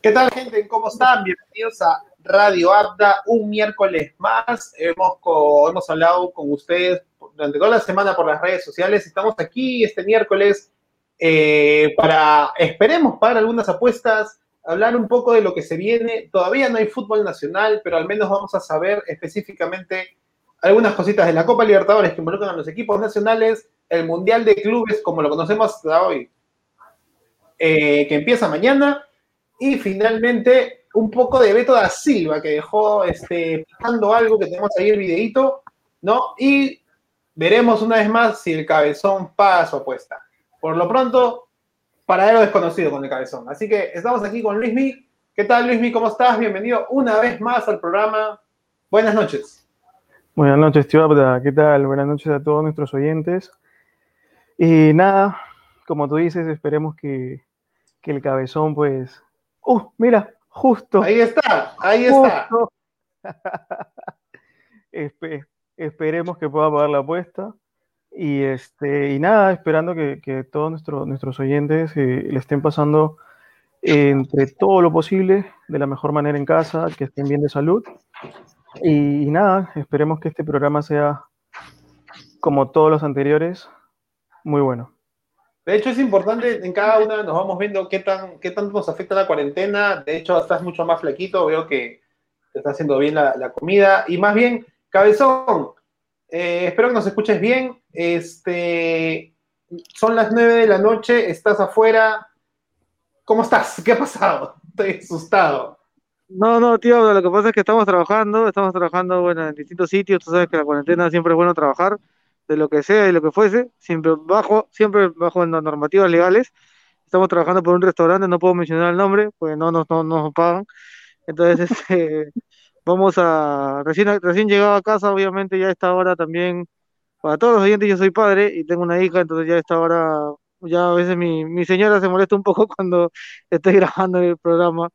¿Qué tal, gente? ¿Cómo están? Bienvenidos a Radio Abda, un miércoles más. Hemos, hemos hablado con ustedes durante toda la semana por las redes sociales. Estamos aquí este miércoles eh, para, esperemos, para algunas apuestas, hablar un poco de lo que se viene. Todavía no hay fútbol nacional, pero al menos vamos a saber específicamente algunas cositas de la Copa Libertadores que involucran a los equipos nacionales, el Mundial de Clubes, como lo conocemos hasta hoy, eh, que empieza mañana y finalmente, un poco de Beto da Silva, que dejó este, pasando algo, que tenemos ahí el videito, ¿no? Y veremos una vez más si el cabezón paga su apuesta. Por lo pronto, paradero desconocido con el cabezón. Así que estamos aquí con Luismi. ¿Qué tal, Luismi? ¿Cómo estás? Bienvenido una vez más al programa. Buenas noches. Buenas noches, tío ¿Qué tal? Buenas noches a todos nuestros oyentes. Y nada, como tú dices, esperemos que, que el cabezón, pues, ¡Uh! Mira, justo. Ahí está, ahí está. esperemos que pueda pagar la apuesta. Y, este, y nada, esperando que, todos nuestros oyentes eh, le estén pasando entre todo lo posible, de la mejor manera en casa, que estén bien de salud. Y, y nada, esperemos que este programa sea, como todos los anteriores, muy bueno. De hecho, es importante, en cada una nos vamos viendo qué, tan, qué tanto nos afecta la cuarentena. De hecho, estás mucho más flaquito, veo que te está haciendo bien la, comida. Y más bien, cabezón, eh, espero que nos escuches bien. Este, son las nueve de la noche, estás afuera. ¿Cómo estás? ¿Qué ha pasado? Estoy asustado. No, no, tío, lo que pasa es que estamos trabajando, estamos trabajando, bueno, en distintos sitios. Tú sabes que la cuarentena siempre es bueno trabajar de lo que sea y lo que fuese, siempre bajo, siempre bajo las normativas legales. Estamos trabajando por un restaurante, no puedo mencionar el nombre, pues no nos, no, nos pagan. Entonces, este, vamos a, recién, recién llegado a casa, obviamente ya a esta hora también, para todos los oyentes, yo soy padre y tengo una hija, entonces ya a esta hora, ya a veces mi, mi señora se molesta un poco cuando estoy grabando el programa.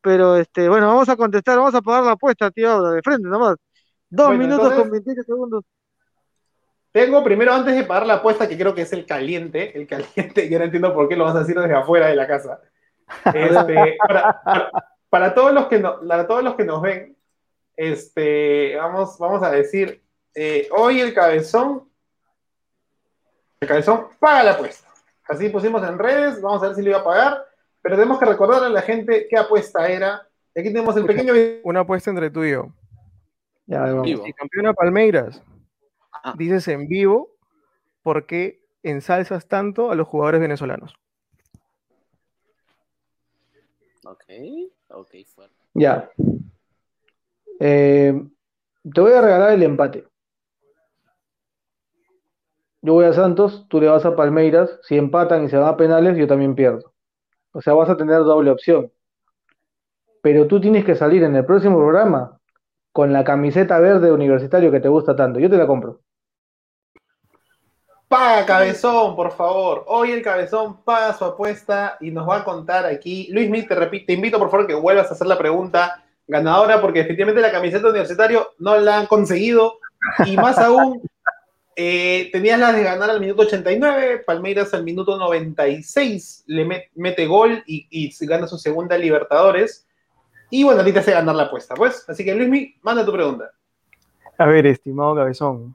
Pero este, bueno, vamos a contestar, vamos a pagar la apuesta, tío, de frente nomás. Dos minutos con 28 segundos. Tengo primero, antes de pagar la apuesta, que creo que es el caliente, el caliente, yo no entiendo por qué lo vas a decir desde afuera de la casa. Este, para, todos los que no, para todos los que nos ven, este, vamos, vamos a decir, eh, hoy el cabezón, el cabezón paga la apuesta. Así pusimos en redes, vamos a ver si lo iba a pagar, pero tenemos que recordarle a la gente qué apuesta era. Aquí tenemos el pequeño... Una apuesta entre tú y yo. Ya, vamos. Y campeona Palmeiras. Ah. dices en vivo por qué ensalzas tanto a los jugadores venezolanos. Ok, ok, fuerte. Ya. Eh, te voy a regalar el empate. Yo voy a Santos, tú le vas a Palmeiras. Si empatan y se van a penales, yo también pierdo. O sea, vas a tener doble opción. Pero tú tienes que salir en el próximo programa con la camiseta verde universitario que te gusta tanto. Yo te la compro. Paga cabezón, por favor. Hoy el cabezón paga su apuesta y nos va a contar aquí. Luis te, te invito por favor que vuelvas a hacer la pregunta ganadora porque efectivamente la camiseta universitario no la han conseguido y más aún eh, tenías la de ganar al minuto 89, Palmeiras al minuto 96 le mete gol y, y, gana su segunda Libertadores. Y bueno, a ti te hace ganar la apuesta, pues. Así que Luismi, manda tu pregunta. A ver, estimado cabezón,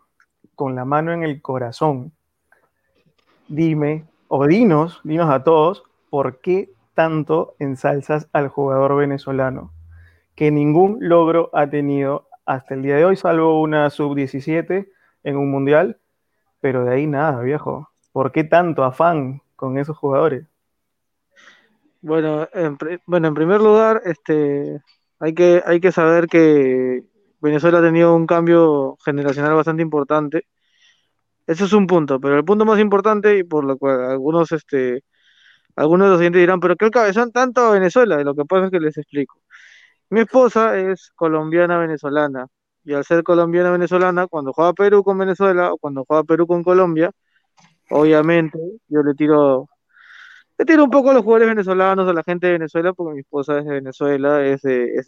con la mano en el corazón, dime, o dinos, dinos a todos, ¿por qué tanto ensalzas al jugador venezolano? Que ningún logro ha tenido hasta el día de hoy, salvo una sub-17 en un mundial, pero de ahí nada, viejo. ¿Por qué tanto afán con esos jugadores? Bueno, en, bueno, en primer lugar, este, hay, que, hay que saber que Venezuela ha tenido un cambio generacional bastante importante eso es un punto, pero el punto más importante, y por lo cual algunos, este, algunos de los oyentes dirán, pero ¿qué el cabezón tanto a Venezuela? Y lo que pasa es que les explico. Mi esposa es colombiana venezolana, y al ser colombiana venezolana, cuando juega Perú con Venezuela o cuando juega Perú con Colombia, obviamente yo le tiro, le tiro un poco a los jugadores venezolanos, a la gente de Venezuela, porque mi esposa es de Venezuela, es es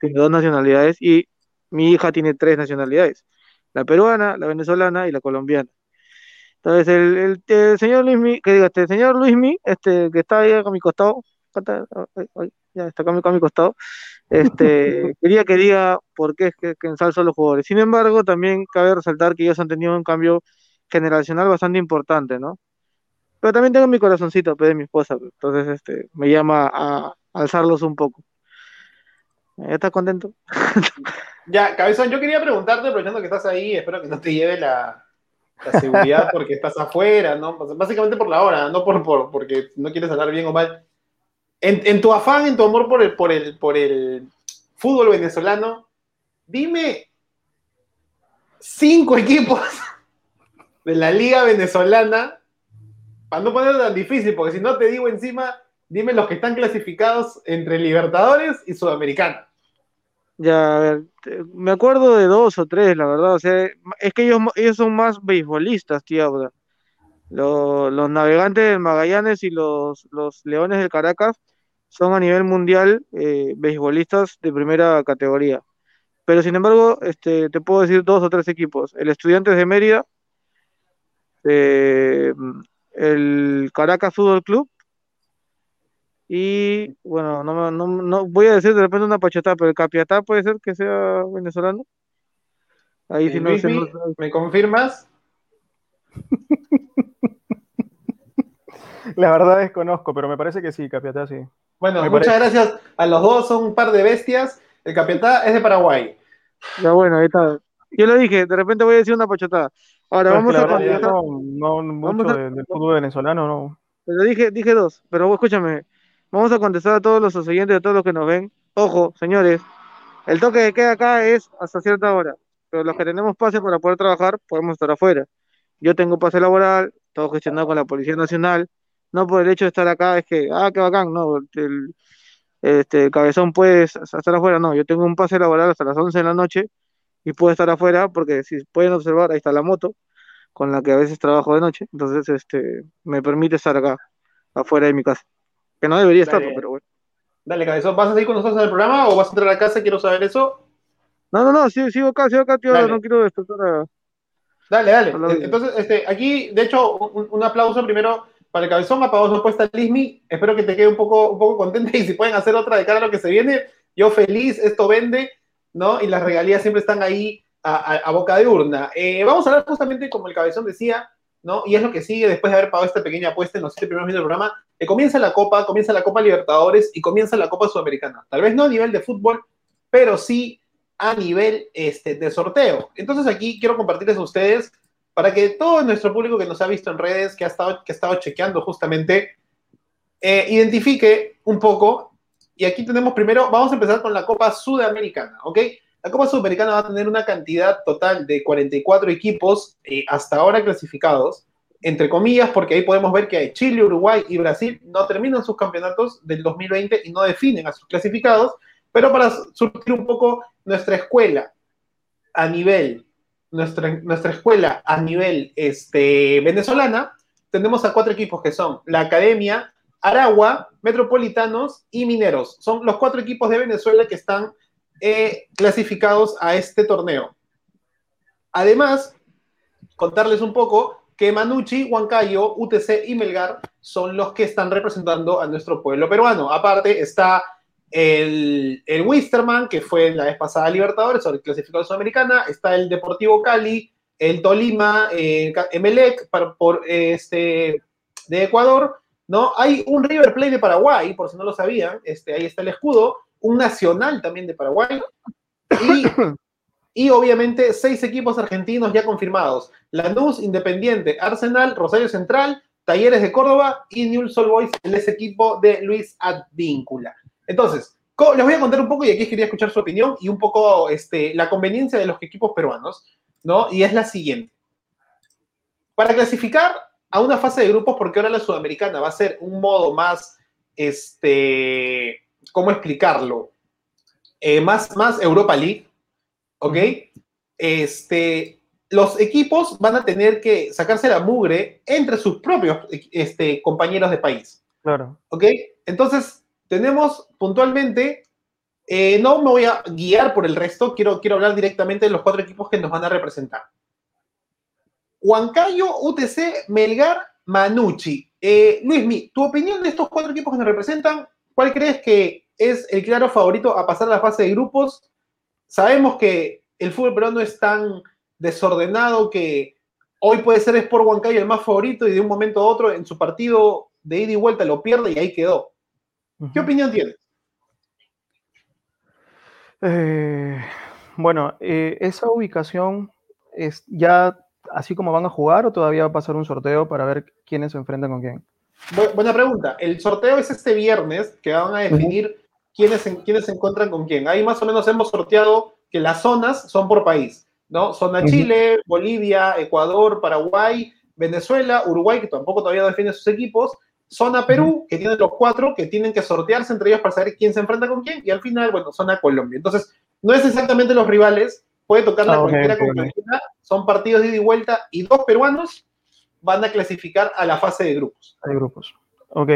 tiene dos nacionalidades y mi hija tiene tres nacionalidades la peruana, la venezolana y la colombiana. Entonces, el, señor Luismi, que diga, este señor Luismi, este, que está ahí a mi costado, pata, ay, ay, ya está acá a mi, acá a mi costado. Este, quería que diga por qué es que, que ensalzo a los jugadores. Sin embargo, también cabe resaltar que ellos han tenido un cambio generacional bastante importante, ¿no? Pero también tengo mi corazoncito, pues, de mi esposa, pues, entonces este, me llama a alzarlos un poco. ¿Ya estás contento? Ya, Cabezón, yo quería preguntarte, aprovechando que estás ahí, espero que no te lleve la, seguridad porque estás afuera, ¿no? Básicamente por la hora, no por, por porque no quieres hablar bien o mal. En, en tu afán, en tu amor por el, por, el, por el fútbol venezolano, dime cinco equipos de la liga venezolana, para no ponerlo tan difícil, porque si no te digo encima, dime los que están clasificados entre Libertadores y Sudamericana. Ya, a ver, me acuerdo de dos o tres, la verdad, o sea, es que ellos, ellos son más beisbolistas, tío. o sea, Lo- Los, navegantes del Magallanes y los, los Leones del Caracas son a nivel mundial eh, beisbolistas de primera categoría. Pero sin embargo, este, te puedo decir dos o tres equipos. El Estudiantes de Mérida, eh, el Caracas Fútbol Club y, bueno, no, me- no, no voy a decir de repente una pachotada, pero el Capiatá puede ser que sea venezolano. Ahí sí Eh, no sé. ¿me confirmas? La verdad desconozco, pero me parece que sí, Capiatá sí. Bueno, Me muchas gracias a los dos, son un par de bestias. El Capiatá es de Paraguay. Ya bueno, ahí está. Yo lo dije, de repente voy a decir una pachotada. Ahora Pero es vamos que a verdad no, no Vamos mucho a- de- del fútbol venezolano, no. Pero dije, dije dos, pero escúchame, vamos a contestar a todos los oyentes, a todos los que nos ven. Ojo, señores, el toque de queda acá es hasta cierta hora, pero los que tenemos pase para poder trabajar podemos estar afuera. Yo tengo pase laboral, todo gestionado con la Policía Nacional, no por el hecho de estar acá es que, ah, qué bacán, no, el, este, cabezón puede s- estar afuera, no, yo tengo un pase laboral hasta las 11 de la noche y puedo estar afuera porque si pueden observar, ahí está la moto con la que a veces trabajo de noche, entonces este, me permite estar acá, afuera de mi casa. Que no debería Dale. pero bueno. Dale, Cabezón, ¿vas a seguir con nosotros en el programa o vas a entrar a casa? Quiero saber eso. No, no, no, sí, sigo acá, sigo acá, tío, Dale. no quiero despertar a... Dale, dale. Entonces, este, aquí, de hecho, un, un aplauso primero para el Cabezón, apagó su apuesta Lismi. Espero que te quede un poco, un poco contenta y si pueden hacer otra de cara a lo que se viene, yo feliz, esto vende, ¿no? Y las regalías siempre están ahí a, a- a boca de urna. Eh, vamos a hablar justamente como el Cabezón decía, ¿no? Y es lo que sigue después de haber pagado esta pequeña apuesta en los siete primeros minutos del programa, que comienza la Copa, comienza la Copa Libertadores y comienza la Copa Sudamericana. Tal vez no a nivel de fútbol, pero sí a nivel este, de sorteo. Entonces aquí quiero compartirles a ustedes para que todo nuestro público que nos ha visto en redes, que ha estado, que ha estado chequeando justamente, eh, identifique un poco. Y aquí tenemos primero, vamos a empezar con la Copa Sudamericana, ¿ok? La Copa Sudamericana va a tener una cantidad total de 44 equipos eh, hasta ahora clasificados, entre comillas, porque ahí podemos ver que Chile, Uruguay y Brasil no terminan sus campeonatos del 2020 y no definen a sus clasificados, pero para surtir un poco nuestra escuela a nivel, nuestra, nuestra escuela a nivel este, venezolana, tenemos a cuatro equipos que son la Academia, Aragua, Metropolitanos y Mineros. Son los cuatro equipos de Venezuela que están clasificados a este torneo. Además, contarles un poco que Manucci, Huancayo, UTC y Melgar son los que están representando a nuestro pueblo peruano. Aparte está el, el Wisterman, que fue la vez pasada Libertadores, sobre clasificado sudamericana, está el Deportivo Cali, el Tolima, eh, Emelec, por, por, este, de Ecuador, ¿no? Hay un River Plate de Paraguay, por si no lo sabían, este, ahí está el escudo, un Nacional también de Paraguay, y, y obviamente seis equipos argentinos ya confirmados, Lanús, Independiente, Arsenal, Rosario Central, Talleres de Córdoba y Newell's Old Boys, el ese equipo de Luis Advíncula. Entonces, les voy a contar un poco y aquí quería escuchar su opinión y un poco este, la conveniencia de los equipos peruanos, ¿no? Y es la siguiente. Para clasificar a una fase de grupos, porque ahora la sudamericana va a ser un modo más, este, ¿cómo explicarlo? Eh, más, más Europa League, ¿ok? Este, los equipos van a tener que sacarse la mugre entre sus propios este, compañeros de país. Claro. ¿Ok? Entonces, tenemos puntualmente, eh, no me voy a guiar por el resto, quiero, quiero hablar directamente de los cuatro equipos que nos van a representar. Huancayo, UTC, Melgar, Manucci. Eh, Luismi, tu opinión de estos cuatro equipos que nos representan, ¿cuál crees que es el claro favorito a pasar a la fase de grupos? Sabemos que el fútbol peruano es tan desordenado que hoy puede ser Sport Huancayo el más favorito y de un momento a otro en su partido de ida y vuelta lo pierde y ahí quedó. ¿Qué opinión tienes? Eh, bueno, eh, esa ubicación es ya así como van a jugar o todavía va a pasar un sorteo para ver quiénes se enfrentan con quién. Buena pregunta. El sorteo es este viernes que van a definir quiénes, quiénes se encuentran con quién. Ahí más o menos hemos sorteado que las zonas son por país, ¿no? Zona Chile, Bolivia, Ecuador, Paraguay, Venezuela, Uruguay, que tampoco todavía define sus equipos, zona Perú, que tiene los cuatro que tienen que sortearse entre ellos para saber quién se enfrenta con quién, y al final, bueno, zona Colombia. Entonces, no es exactamente los rivales, puede tocar la ah, cualquiera son partidos de ida y vuelta, y dos peruanos van a clasificar a la fase de grupos. De grupos. Ok.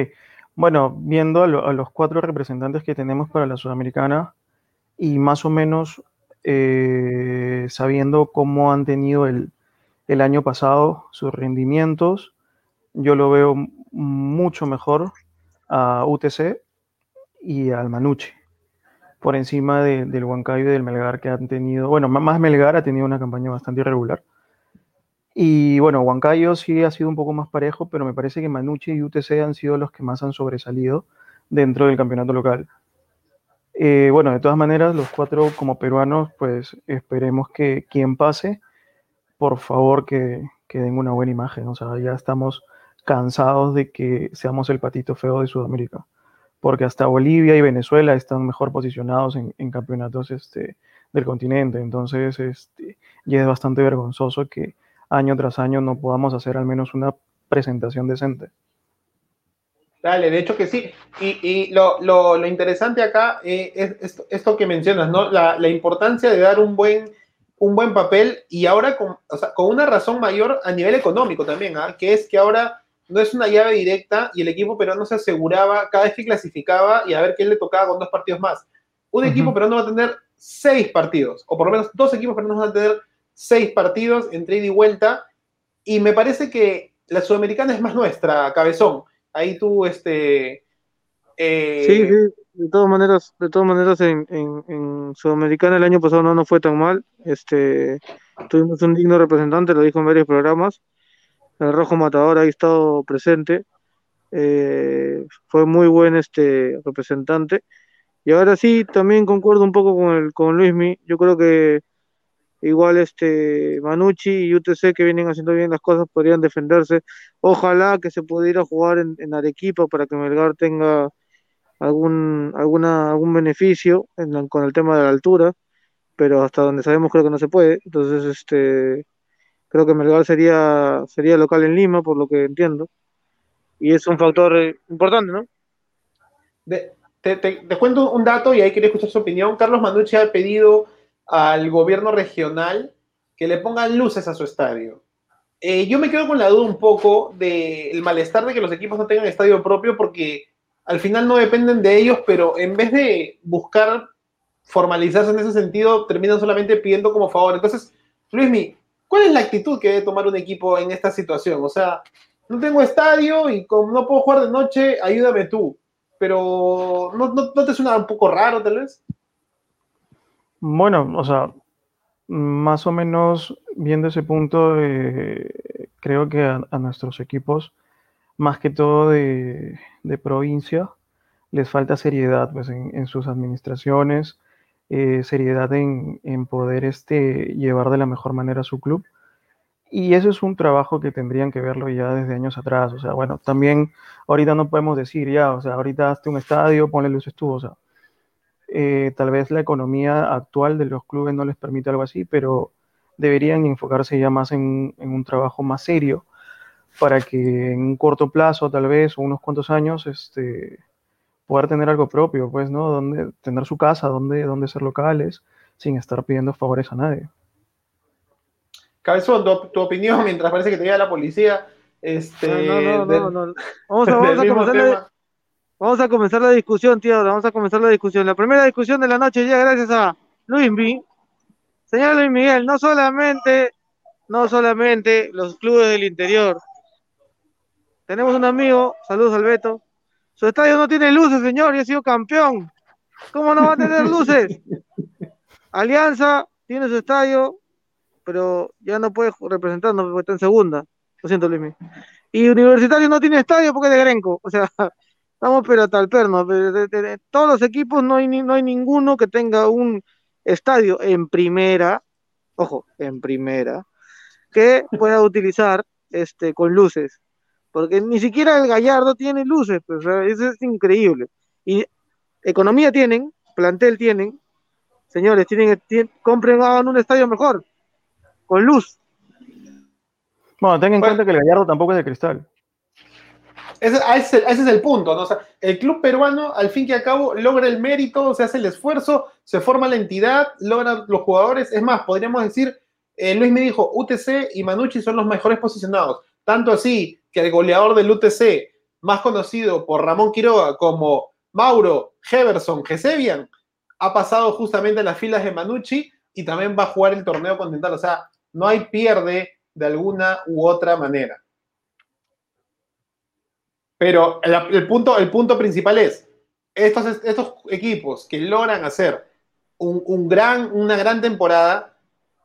Bueno, viendo a, los cuatro representantes que tenemos para la Sudamericana y más o menos eh, sabiendo cómo han tenido el, el año pasado sus rendimientos, yo lo veo mucho mejor a UTC y al Manucci, por encima del Huancayo y del Melgar que han tenido, bueno, más Melgar ha tenido una campaña bastante irregular. Y bueno, Huancayo sí ha sido un poco más parejo, pero me parece que Manucci y UTC han sido los que más han sobresalido dentro del campeonato local. Eh, bueno, de todas maneras, los cuatro como peruanos, pues esperemos que quien pase, por favor que, que den una buena imagen. O sea, ya estamos cansados de que seamos el patito feo de Sudamérica, porque hasta Bolivia y Venezuela están mejor posicionados en, campeonatos este, del continente, entonces este, ya es bastante vergonzoso que año tras año no podamos hacer al menos una presentación decente. Dale, de hecho que sí. Y, lo, interesante acá eh, es esto, que mencionas, ¿no? La, importancia de dar un buen, un buen papel y ahora con, con una razón mayor a nivel económico también, ¿ah? que es que ahora no es una llave directa y el equipo peruano se aseguraba cada vez que clasificaba y a ver quién le tocaba con dos partidos más. Un equipo peruano va a tener seis partidos, o por lo menos dos equipos peruanos van a tener seis partidos entre ida y vuelta, y me parece que la sudamericana es más nuestra, cabezón. Ahí tú, este... Eh, sí, de todas maneras, de todas maneras en, en, Sudamericana el año pasado no, no fue tan mal. Este, tuvimos un digno representante, lo dijo en varios programas el Rojo Matador ha estado presente, eh, fue muy buen este representante. Y ahora sí, también concuerdo un poco con, el, con Luismi, yo creo que igual este Manucci y UTC que vienen haciendo bien las cosas podrían defenderse. Ojalá que se pudiera jugar en, Arequipa para que Melgar tenga algún, alguna, algún beneficio con el tema de la altura, pero hasta donde sabemos creo que no se puede. Entonces, este Creo que Melgar sería, sería local en Lima, por lo que entiendo. Y es un factor eh, importante, ¿no? te, cuento un dato y ahí quería escuchar su opinión. Carlos Manucci ha pedido al gobierno regional que le pongan luces a su estadio. Eh, yo me quedo con la duda un poco del malestar de que los equipos no tengan estadio propio porque al final no dependen de ellos, pero en vez de buscar formalizarse en ese sentido, terminan solamente pidiendo como favor. Entonces, Luismi, ¿Cuál es la actitud que debe tomar un equipo en esta situación? O sea, no tengo estadio y como no puedo jugar de noche, ayúdame tú. Pero ¿no, no, te suena un poco raro tal vez? Bueno, o sea, más o menos viendo ese punto, eh, creo que a, nuestros equipos, más que todo de, provincia, les falta seriedad pues, en sus administraciones, eh, seriedad en, poder este, llevar de la mejor manera a su club. Y eso es un trabajo que tendrían que verlo ya desde años atrás. O sea, bueno, también ahorita no podemos decir ya, o sea, ahorita hazte un estadio, ponle luces tú, o sea, eh, tal vez la economía actual de los clubes no les permite algo así, pero deberían enfocarse ya más en, en un trabajo más serio para que en un corto plazo, tal vez, o unos cuantos años, este, poder tener algo propio, pues, ¿no? Donde, tener su casa, donde, donde ser locales, sin estar pidiendo favores a nadie. Cabezón, tu, opinión mientras parece que te llega la policía. Este, no, no, no, no, Vamos, a, comenzar la, discusión, tío. Vamos a comenzar la discusión. La primera discusión de la noche ya gracias a Luis B. Señor Luis Miguel, no solamente, no solamente los clubes del interior. Tenemos un amigo, saludos al Beto, Su estadio no tiene luces, señor, y ha sido campeón. ¿Cómo no va a tener luces? Alianza tiene su estadio, pero ya no puede representarnos porque está en segunda. Lo siento, Luis. Y Universitario no tiene estadio porque es de Grenco. O sea, estamos pero tal perno. De, de- de- todos los equipos no hay, no hay ninguno que tenga un estadio en primera, ojo, en primera, que pueda utilizar este, con luces. Porque ni siquiera el Gallardo tiene luces, pues, o sea, eso es increíble. Y economía tienen, plantel tienen, señores, tienen, tien- compren, hagan un estadio mejor, con luz. Bueno, ten en Bueno. cuenta que el Gallardo tampoco es de cristal. Ese, ese, es el punto, ¿no? Sea, el club peruano, al fin y al cabo, logra el mérito, se hace el esfuerzo, se forma la entidad, logran los jugadores. Es más, podríamos decir, eh, Luis me dijo, UTC y Manucci son los mejores posicionados. Tanto así que el goleador del UTC, más conocido por Ramón Quiroga como Mauro Heverson Gesebian, ha pasado justamente a las filas de Manucci y también va a jugar el torneo continental. O sea, no hay pierde de alguna u otra manera. Pero el, punto, el punto principal es, estos, estos equipos que logran hacer un, un gran, una gran temporada,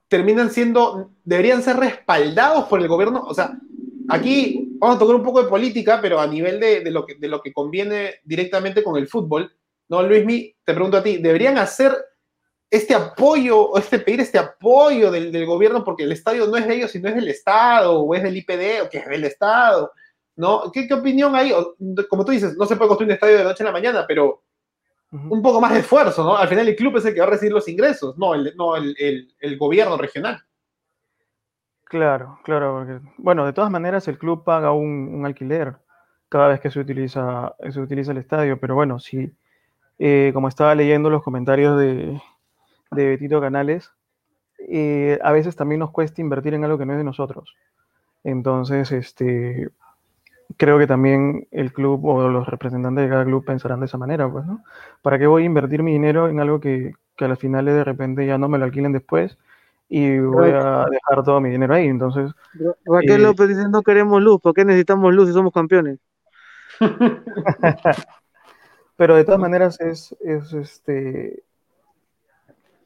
terminan siendo, deberían ser respaldados por el gobierno. O sea, aquí vamos a tocar un poco de política, pero a nivel de, de lo, que, de lo que conviene directamente con el fútbol. No, Luismi, te pregunto a ti, ¿deberían hacer este apoyo, o este pedir este apoyo del, del gobierno porque el estadio no es de ellos, sino es del Estado, o es del IPD, o que es del Estado? ¿No? ¿Qué, qué opinión hay? Como tú dices, no se puede construir un estadio de noche a la mañana, pero un poco más de esfuerzo, ¿no? Al final el club es el que va a recibir los ingresos, no el, no el, el- el gobierno regional. Claro, claro, porque, bueno, de todas maneras el club paga un, un alquiler cada vez que se utiliza, se utiliza el estadio, pero bueno, sí, eh, como estaba leyendo los comentarios de, de Betito Canales, eh, a veces también nos cuesta invertir en algo que no es de nosotros. Entonces, este, creo que también el club o los representantes de cada club pensarán de esa manera, pues, ¿no? ¿Para qué voy a invertir mi dinero en algo que, que a las finales de repente ya no me lo alquilen después y voy a dejar todo mi dinero ahí? Entonces, Raquel Eh, López dice, no queremos luz, ¿por qué necesitamos luz si somos campeones? pero de todas maneras es, es este,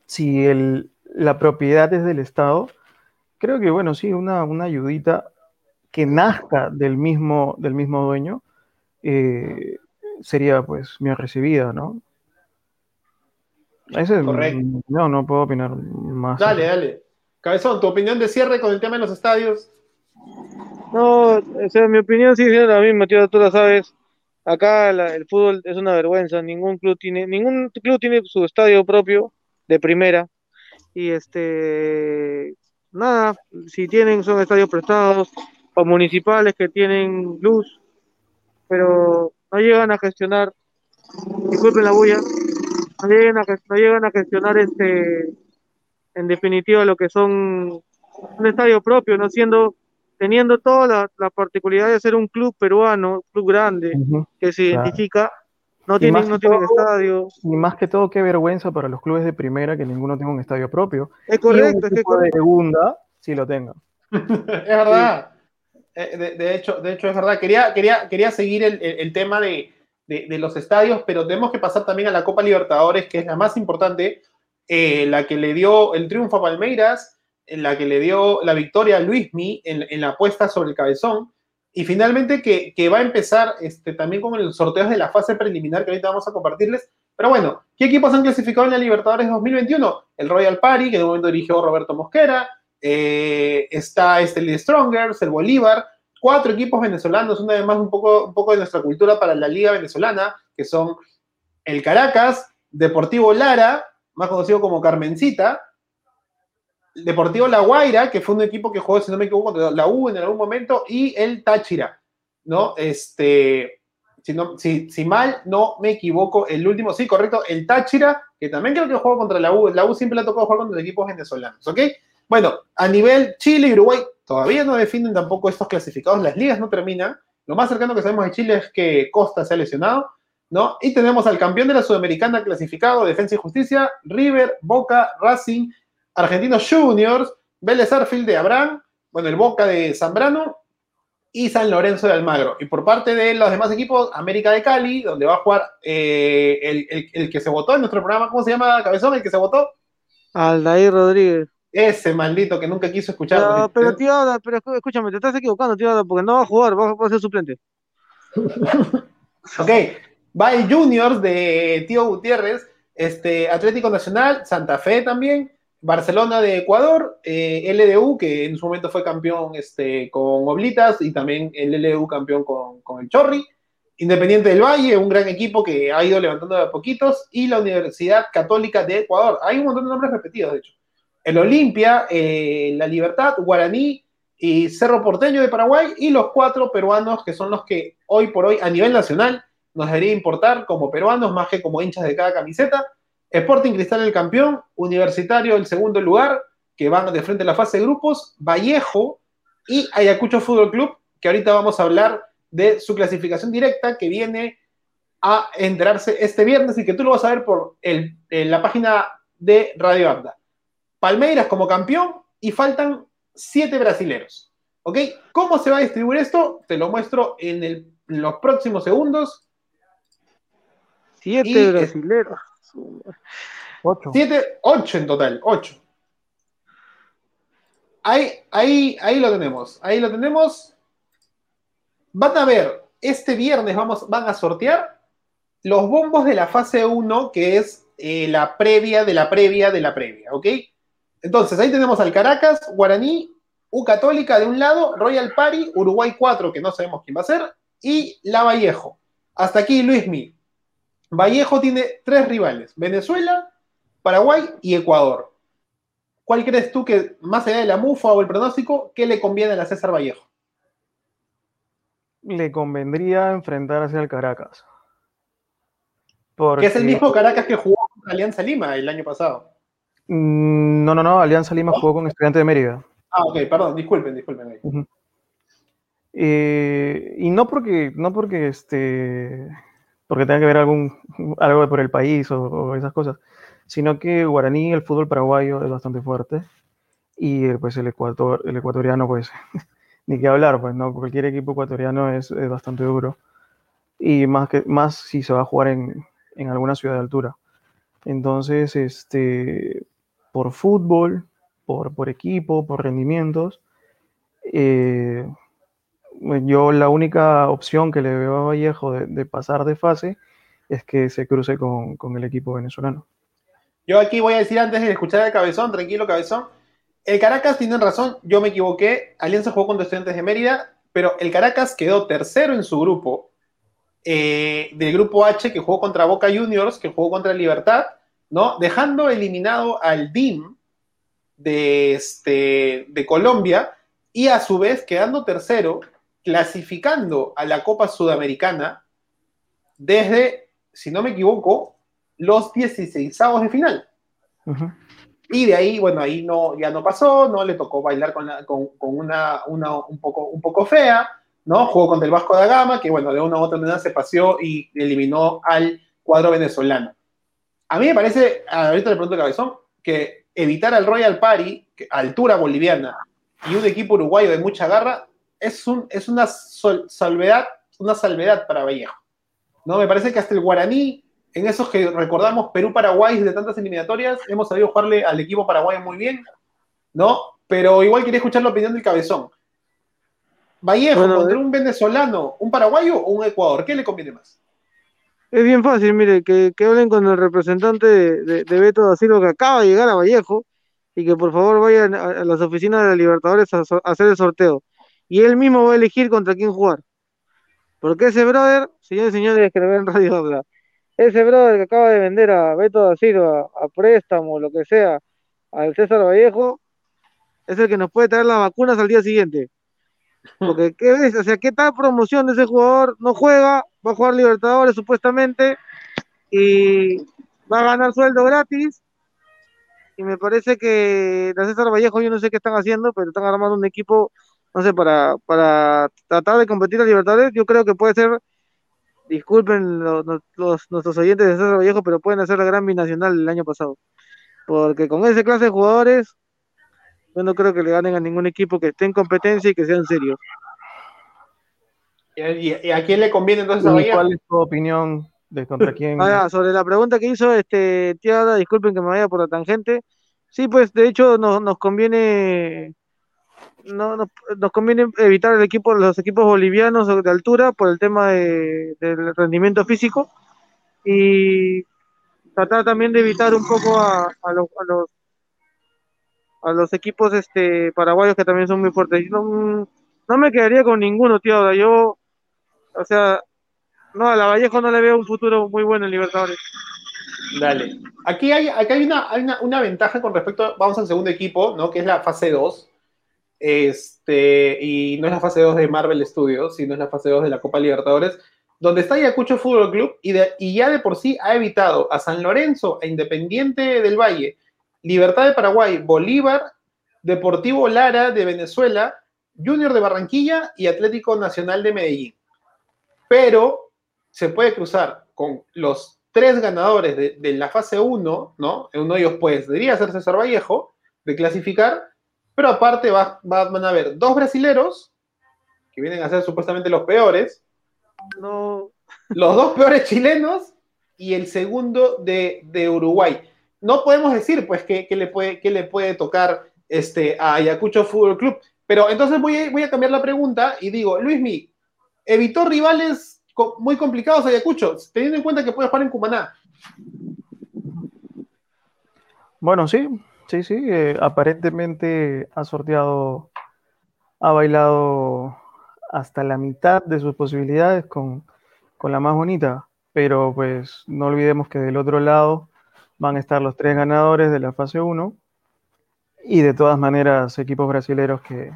si el, la propiedad es del Estado, creo que bueno, sí, una, una ayudita que nazca del mismo, del mismo dueño eh, sería pues bien recibida, ¿no? Ese, Correcto. No, no puedo opinar más. Dale, dale. Cabezón, tu opinión de cierre con el tema de los estadios. No, o sea, mi opinión sigue siendo la misma, tío, tú la sabes. Acá la- el fútbol es una vergüenza, ningún club tiene, ningún club tiene su estadio propio de primera. Y este, nada, si tienen son estadios prestados o municipales que tienen luz, pero no llegan a gestionar, disculpen la bulla, no llegan a, no llegan a gestionar este, en definitiva lo que son un estadio propio, no siendo teniendo toda la, la particularidad de ser un club peruano, club grande, Ujú. que se Claro. identifica, no Y tienen, no tienen todo- estadio. Y más que todo, qué vergüenza para los clubes de primera que ninguno tenga un estadio propio. Es y correcto, un es que de segunda sí lo tenga. es verdad. Eh, De, de hecho, de hecho, es verdad. Quería, quería, quería seguir el, el- tema de, de- los estadios, pero tenemos que pasar también a la Copa Libertadores, que es la más importante, eh, la que le dio el triunfo a Palmeiras, en la que le dio la victoria a Luismi en, en la apuesta sobre el cabezón, y finalmente que, que va a empezar este, también con el sorteo de la fase preliminar que ahorita vamos a compartirles. Pero bueno, ¿qué equipos han clasificado en la Libertadores 2021? El Royal Party, que de momento dirigió Roberto Mosquera, eh, está este, el Strongers, el Bolívar, cuatro equipos venezolanos, una vez más un poco, un poco de nuestra cultura para la liga venezolana, que son el Caracas, Deportivo Lara, más conocido como Carmencita, Deportivo La Guaira, que fue un equipo que jugó, si no me equivoco, contra la U en algún momento, y el Táchira, ¿no? Este, si, no, si, si mal no me equivoco, el último, sí, correcto, el Táchira, que también creo que jugó contra la U, la U siempre le ha tocado jugar contra equipos venezolanos, ¿ok? Bueno, a nivel Chile y Uruguay todavía no definen tampoco estos clasificados, las ligas no terminan. Lo más cercano que sabemos de Chile es que Costa se ha lesionado, ¿no? Y tenemos al campeón de la Sudamericana clasificado, Defensa y Justicia, River, Boca, Racing, Argentinos Juniors, Vélez Arfield de Abraham, bueno, el Boca de Zambrano y San Lorenzo de Almagro. Y por parte de los demás equipos, América de Cali, donde va a jugar eh, el, el- el que se votó en nuestro programa, ¿cómo se llama, Cabezón? El que se votó. Aldair Rodríguez. Ese maldito que nunca quiso escuchar. Pero, pero tío Ada, pero escú- escúchame, te estás equivocando, tío Ada, porque no va a jugar, va a, va a ser suplente. Ok, va el Juniors de Tío Gutiérrez, este, Atlético Nacional, Santa Fe también, Barcelona de Ecuador, eh, LDU, que en su momento fue campeón este, con Oblitas, y también el LDU campeón con, con el Chorri, Independiente del Valle, un gran equipo que ha ido levantando de a poquitos, y la Universidad Católica de Ecuador. Hay un montón de nombres repetidos, de hecho. El Olimpia, eh, La Libertad, Guaraní y Cerro Porteño de Paraguay, y los cuatro peruanos que son los que hoy por hoy a nivel nacional nos debería importar como peruanos más que como hinchas de cada camiseta. Sporting Cristal el campeón, Universitario el segundo lugar, que van de frente a la fase de grupos, Vallejo y Ayacucho Fútbol Club, que ahorita vamos a hablar de su clasificación directa que viene a enterarse este viernes y que tú lo vas a ver por en la página de Radio Anda. Palmeiras como campeón y faltan siete brasileros. ¿Ok? ¿Cómo se va a distribuir esto? Te lo muestro en, el- en los próximos segundos. Siete Y- brasileros. Ocho. Siete, ocho en total, ocho. Ahí, ahí, ahí lo tenemos. Ahí lo tenemos. Van a ver, este viernes vamos, van a sortear los bombos de la fase 1, que es eh, la previa de la previa de la previa, ¿ok? Entonces, ahí tenemos al Caracas, Guaraní, U Católica de un lado, Royal Party, Uruguay 4, que no sabemos quién va a ser, y La Vallejo. Hasta aquí, Luismi. Vallejo tiene tres rivales, Venezuela, Paraguay y Ecuador. ¿Cuál crees tú que, más allá de la mufa o el pronóstico, qué le conviene a la César Vallejo? Le convendría enfrentarse al Caracas. Que es el Porque- mismo Caracas que jugó contra Alianza Lima el año pasado. Mm, No, no, no, Alianza Lima jugó con Estudiante de Mérida. Ah, ok, perdón, disculpen, disculpen. ahí. Eh, y no porque, no porque este, porque tenga que ver algún, algo por el país o, o esas cosas, sino que Guaraní, el fútbol paraguayo es bastante fuerte y eh, pues el Ecuador, el ecuatoriano pues ni qué hablar, pues no, cualquier equipo ecuatoriano es, es bastante duro y más que más si se va a jugar en, en alguna ciudad de altura. Entonces, este, por fútbol, por, por equipo, por rendimientos, eh, yo la única opción que le veo a Vallejo de, pasar de fase es que se cruce con, con el equipo venezolano. Yo aquí voy a decir antes de escuchar al Cabezón, tranquilo Cabezón, el Caracas tienen razón, yo me equivoqué, Alianza jugó contra Estudiantes de Mérida, pero el Caracas quedó tercero en su grupo, eh, del grupo H, que jugó contra Boca Juniors, que jugó contra Libertad, ¿no? Dejando eliminado al DIM de, este, de Colombia y a su vez quedando tercero, clasificando a la Copa Sudamericana desde, si no me equivoco, los 16 de final. Y de ahí, bueno, ahí no, ya no pasó, ¿no? Le tocó bailar con, la- con, con una, una un, poco, un poco fea, ¿no? Jugó contra el Vasco da Gama, que bueno, de una u otra manera se paseó y eliminó al cuadro venezolano. A mí me parece, ahorita le pregunto a Cabezón, que evitar al Royal Party, altura boliviana, y un equipo uruguayo de mucha garra, es, un, es una sol- salvedad, una salvedad para Vallejo. ¿no? Me parece que hasta el Guaraní, en esos que recordamos Perú-Paraguay de tantas eliminatorias, hemos sabido jugarle al equipo paraguayo muy bien, ¿no? Pero igual quería escuchar la opinión del cabezón. Vallejo Bueno, contra un venezolano, un paraguayo o un Ecuador, ¿qué le conviene más? Es bien fácil, mire, que, que hablen con el representante de, de, Beto da Silva que acaba de llegar a Vallejo y que por favor vayan a, las oficinas de la Libertadores a, hacer el sorteo. Y él mismo va a elegir contra quién jugar. Porque ese brother, señores y señores que lo ven en Radio Habla, ese brother que acaba de vender a Beto da Silva a préstamo, lo que sea, al César Vallejo, es el que nos puede traer las vacunas al día siguiente. Porque, ¿qué ves? O sea, ¿qué tal promoción de ese jugador? No juega, va a jugar Libertadores supuestamente y va a ganar sueldo gratis. Y me parece que la César Vallejo, yo no sé qué están haciendo, pero están armando un equipo, no sé, para, para tratar de competir a Libertadores. Yo creo que puede ser, disculpen lo- lo- los, nuestros oyentes de César Vallejo, pero pueden hacer la gran binacional el año pasado. Porque con ese clase de jugadores, yo no creo que le ganen a ningún equipo que esté en competencia y que sean serios. ¿Y, y- y a quién le conviene entonces a. ¿Cuál es tu opinión de contra quién? Ah, sobre la pregunta que hizo este Tiara, disculpen que me vaya por la tangente. Sí, pues de hecho nos, nos conviene no, nos, nos conviene evitar el equipo, los equipos bolivianos de altura por el tema de- del rendimiento físico y tratar también de evitar un poco a, a los, a los a los equipos este paraguayos que también son muy fuertes. No, no me quedaría con ninguno, tío. Yo, o sea, no, a la Vallejo no le veo un futuro muy bueno en Libertadores. Dale. Aquí hay, aquí hay, una, hay una, una ventaja con respecto, vamos al segundo equipo, ¿no? Que es la fase 2. Este, y no es la fase 2 de Marvel Studios, sino es la fase 2 de la Copa Libertadores, donde está Ayacucho Fútbol Club y, de- y ya de por sí ha evitado a San Lorenzo, a Independiente del Valle, Libertad de Paraguay, Bolívar, Deportivo Lara de Venezuela, Junior de Barranquilla y Atlético Nacional de Medellín. Pero se puede cruzar con los tres ganadores de, de la fase 1, ¿no? Uno de ellos, pues, debería ser César Vallejo, de clasificar, pero aparte va- va- van a haber dos brasileros, que vienen a ser supuestamente los peores, No, los dos peores chilenos y el segundo de, de Uruguay. No podemos decir, pues, que, le, puede, le puede tocar este, a Ayacucho Fútbol Club. Pero entonces voy a, voy a cambiar la pregunta y digo, Luismi, ¿evitó rivales muy complicados Ayacucho, teniendo en cuenta que puede jugar en Cumaná? Bueno, sí, sí, sí. eh, aparentemente ha sorteado, ha bailado hasta la mitad de sus posibilidades con, con la más bonita. Pero pues no olvidemos que del otro lado van a estar los tres ganadores de la fase 1 y de todas maneras equipos brasileños que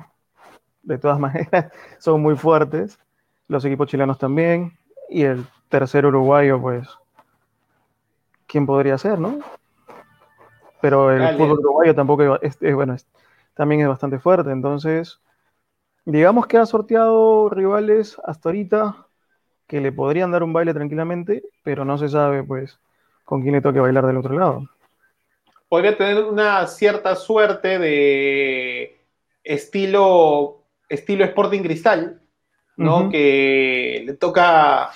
de todas maneras son muy fuertes, los equipos chilenos también y el tercer uruguayo pues, ¿quién podría ser, no? pero el Dale. fútbol uruguayo tampoco es, es- bueno, es- también es bastante fuerte. Entonces, digamos que ha sorteado rivales hasta ahorita que le podrían dar un baile tranquilamente, pero no se sabe pues con quién le toque bailar del otro lado. Podría tener una cierta suerte de estilo, estilo Sporting Cristal, ¿no? Que le toca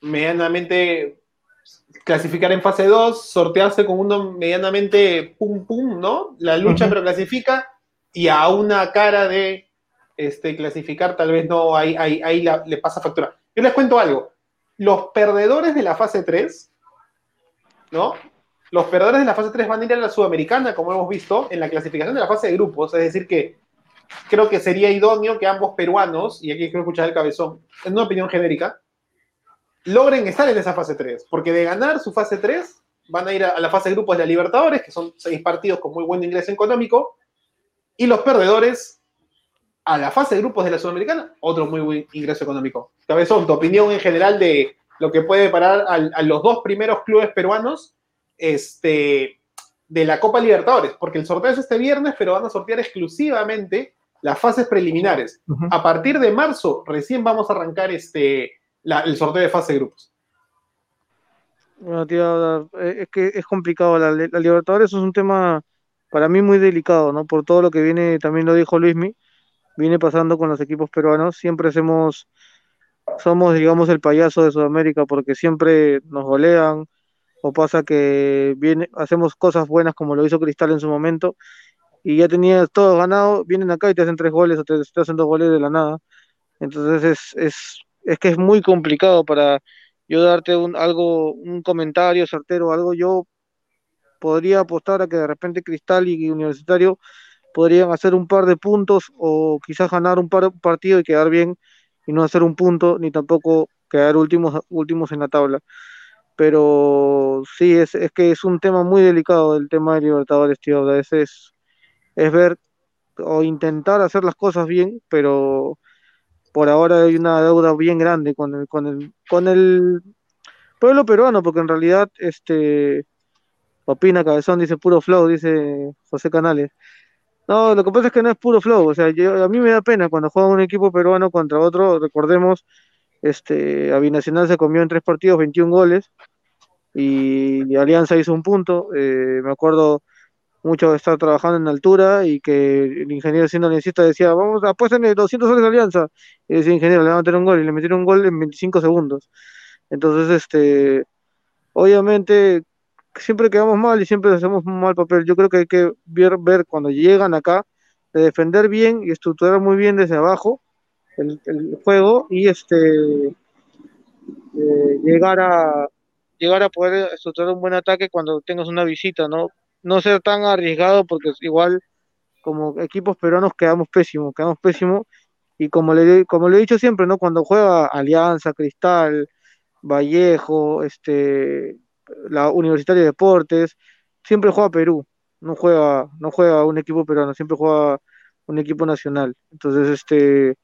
medianamente clasificar en fase 2, sortearse con uno medianamente pum pum, ¿no? La lucha pero clasifica y a una cara de este, clasificar tal vez no, ahí, ahí, ahí la- le pasa factura. Yo les cuento algo. Los perdedores de la fase 3, ¿no? Los perdedores de la fase 3 van a ir a la Sudamericana, como hemos visto, en la clasificación de la fase de grupos. Es decir, que creo que sería idóneo que ambos peruanos, y aquí quiero escuchar el cabezón, en una opinión genérica, logren estar en esa fase 3. Porque de ganar su fase 3, van a ir a, la fase de grupos de la Libertadores, que son seis partidos con muy buen ingreso económico, y los perdedores a la fase de grupos de la Sudamericana, otro muy buen ingreso económico. Cabezón, tu opinión en general de lo que puede parar a, los dos primeros clubes peruanos este, de la Copa Libertadores, porque el sorteo es este viernes, pero van a sortear exclusivamente las fases preliminares. A partir de marzo, recién vamos a arrancar este, la- el sorteo de fase de grupos. Bueno, tío, eh, es que es complicado. La, la Libertadores es un tema para mí muy delicado, ¿no? Por todo lo que viene, también lo dijo Luismi, viene pasando con los equipos peruanos. Siempre hacemos, somos, digamos, el payaso de Sudamérica porque siempre nos golean o pasa que viene, hacemos cosas buenas como lo hizo Cristal en su momento y ya tenías todo ganado, vienen acá y te hacen tres goles o te, te hacen dos goles de la nada. Entonces es, es, es que es muy complicado para yo darte un algo, un comentario certero, algo, yo podría apostar a que de repente Cristal y Universitario podrían hacer un par de puntos o quizás ganar un par de partidos y quedar bien y no hacer un punto ni tampoco quedar últimos, últimos en la tabla. Pero sí, es, es que es un tema muy delicado el tema de Libertadores, tío. A veces es ver o intentar hacer las cosas bien, pero por ahora hay una deuda bien grande con el, con el, con el pueblo peruano, porque en realidad este opina Cabezón, dice puro flow, dice José Canales. No, lo que pasa es que no es puro flow, o sea, yo, a mí me da pena cuando juega un equipo peruano contra otro, recordemos, este, a Binacional se comió en tres partidos 21 goles y, Alianza hizo un punto, eh, me acuerdo mucho estar trabajando en altura y que el ingeniero siendo necesita decía, vamos a apuesten 200 soles de alianza. Y decía, ingeniero, le van a meter un gol y le metieron un gol en 25 segundos. Entonces, este, obviamente, siempre quedamos mal y siempre hacemos un mal papel. Yo creo que hay que ver, ver cuando llegan acá, de defender bien y estructurar muy bien desde abajo el, el juego y este eh, llegar a llegar a poder estructurar un buen ataque cuando tengas una visita, ¿no? No ser tan arriesgado porque igual como equipos peruanos quedamos pésimos, quedamos pésimos y como le como le he dicho siempre, ¿no? Cuando juega Alianza, Cristal, Vallejo, este la Universitaria de Deportes, siempre juega Perú, no juega no juega un equipo peruano, siempre juega un equipo nacional. Entonces, este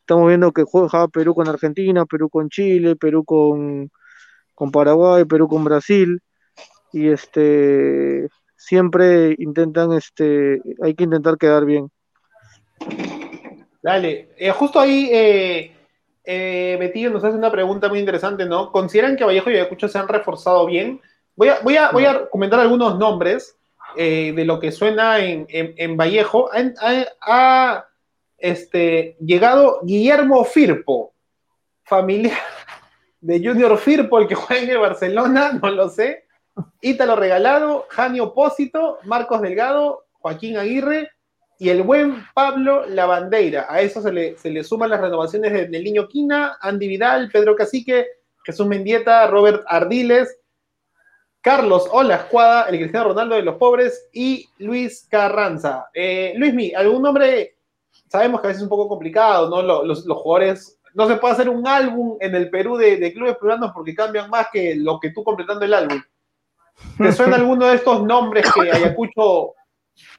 estamos viendo que juega Perú con Argentina, Perú con Chile, Perú con, con Paraguay, Perú con Brasil y este siempre intentan este hay que intentar quedar bien. Dale, Eh, justo ahí eh, eh, Betillo nos hace una pregunta muy interesante, ¿no? ¿Consideran que Vallejo y Ayacucho se han reforzado bien? Voy a, voy a, voy a comentar algunos nombres eh, de lo que suena en, en, en Vallejo. Ha, ha- ha, este, llegado Guillermo Firpo, familiar de Junior Firpo, el que juega en el Barcelona, no lo sé. Ítalo Regalado, Jani Opósito, Marcos Delgado, Joaquín Aguirre y el buen Pablo Lavandeira. A eso se le, se le suman las renovaciones de- del Niño Quina, Andy Vidal, Pedro Cacique, Jesús Mendieta, Robert Ardiles, Carlos Olascuada, el Cristiano Ronaldo de los Pobres y Luis Carranza. Eh, Luismi, ¿algún nombre? Sabemos que a veces es un poco complicado, ¿no? Los, los- los jugadores. No se puede hacer un álbum en el Perú de, de clubes peruanos porque cambian más que lo que tú completando el álbum. ¿Te suena alguno de estos nombres que Ayacucho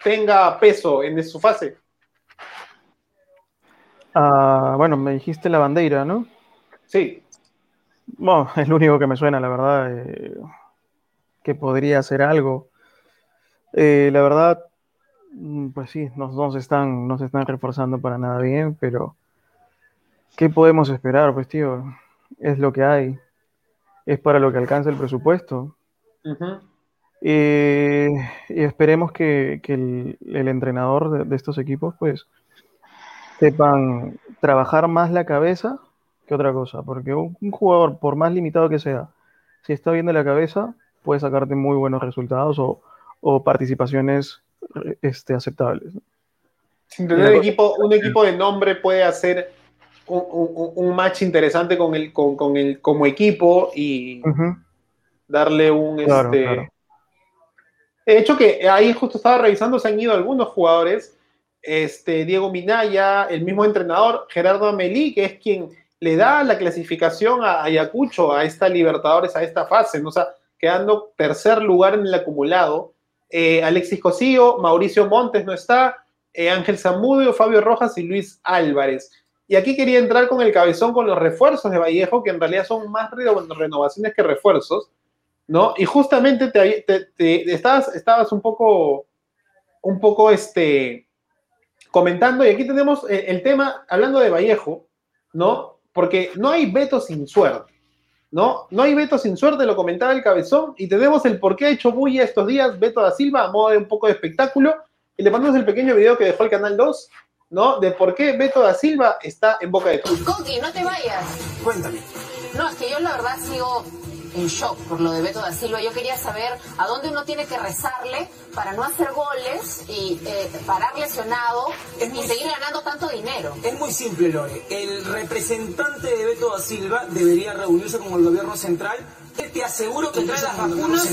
tenga peso en su fase? Ah, bueno, me dijiste la bandera, ¿no? Sí. Bueno, es lo único que me suena, la verdad, eh, que podría hacer algo. Eh, la verdad, mm, pues sí, no, no se están, no se están reforzando para nada bien, pero ¿qué podemos esperar? Pues tío, es lo que hay, es para lo que alcanza el presupuesto. Eh, y esperemos que, que el, el entrenador de, de estos equipos, pues, sepan trabajar más la cabeza que otra cosa, porque un, un jugador, por más limitado que sea, si está bien de la cabeza, puede sacarte muy buenos resultados o, o participaciones eh, este, aceptables. Sin tener equipo, un equipo de nombre puede hacer un, un- un match interesante con el, con, con el, como equipo y darle un Claro, este. claro. De hecho, que ahí justo estaba revisando, se han ido algunos jugadores. Este, Diego Minaya, el mismo entrenador, Gerardo Amelí, que es quien le da la clasificación a Ayacucho a esta Libertadores, a esta fase, ¿no? O quedando tercer lugar en el acumulado. Eh, Alexis Cosío, Mauricio Montes no está, eh, Ángel Zamudio, Fabio Rojas y Luis Álvarez. Y aquí quería entrar con el cabezón con los refuerzos de Vallejo, que en realidad son más reno- renovaciones que refuerzos, ¿no? Y justamente te, te- te- estabas, estabas un poco, un poco este, comentando, y aquí tenemos el, el tema, hablando de Vallejo, ¿no? Porque no hay veto sin suerte, ¿no? No hay veto sin suerte, lo comentaba el cabezón, y tenemos el por qué ha hecho bulla estos días Beto da Silva a modo de un poco de espectáculo, y le mandamos el pequeño video que dejó el Canal 2, ¿no? De por qué Beto da Silva está en boca de todos. Conti, no te vayas. Cuéntame. No, es que yo la verdad sigo en shock por lo de Beto da Silva. Yo quería saber a dónde uno tiene que rezarle para no hacer goles y eh, parar lesionado Es y seguir ganando tanto dinero. Es muy simple, Lore. El representante de Beto da Silva debería reunirse con el gobierno central. Te aseguro que trae las vacunas.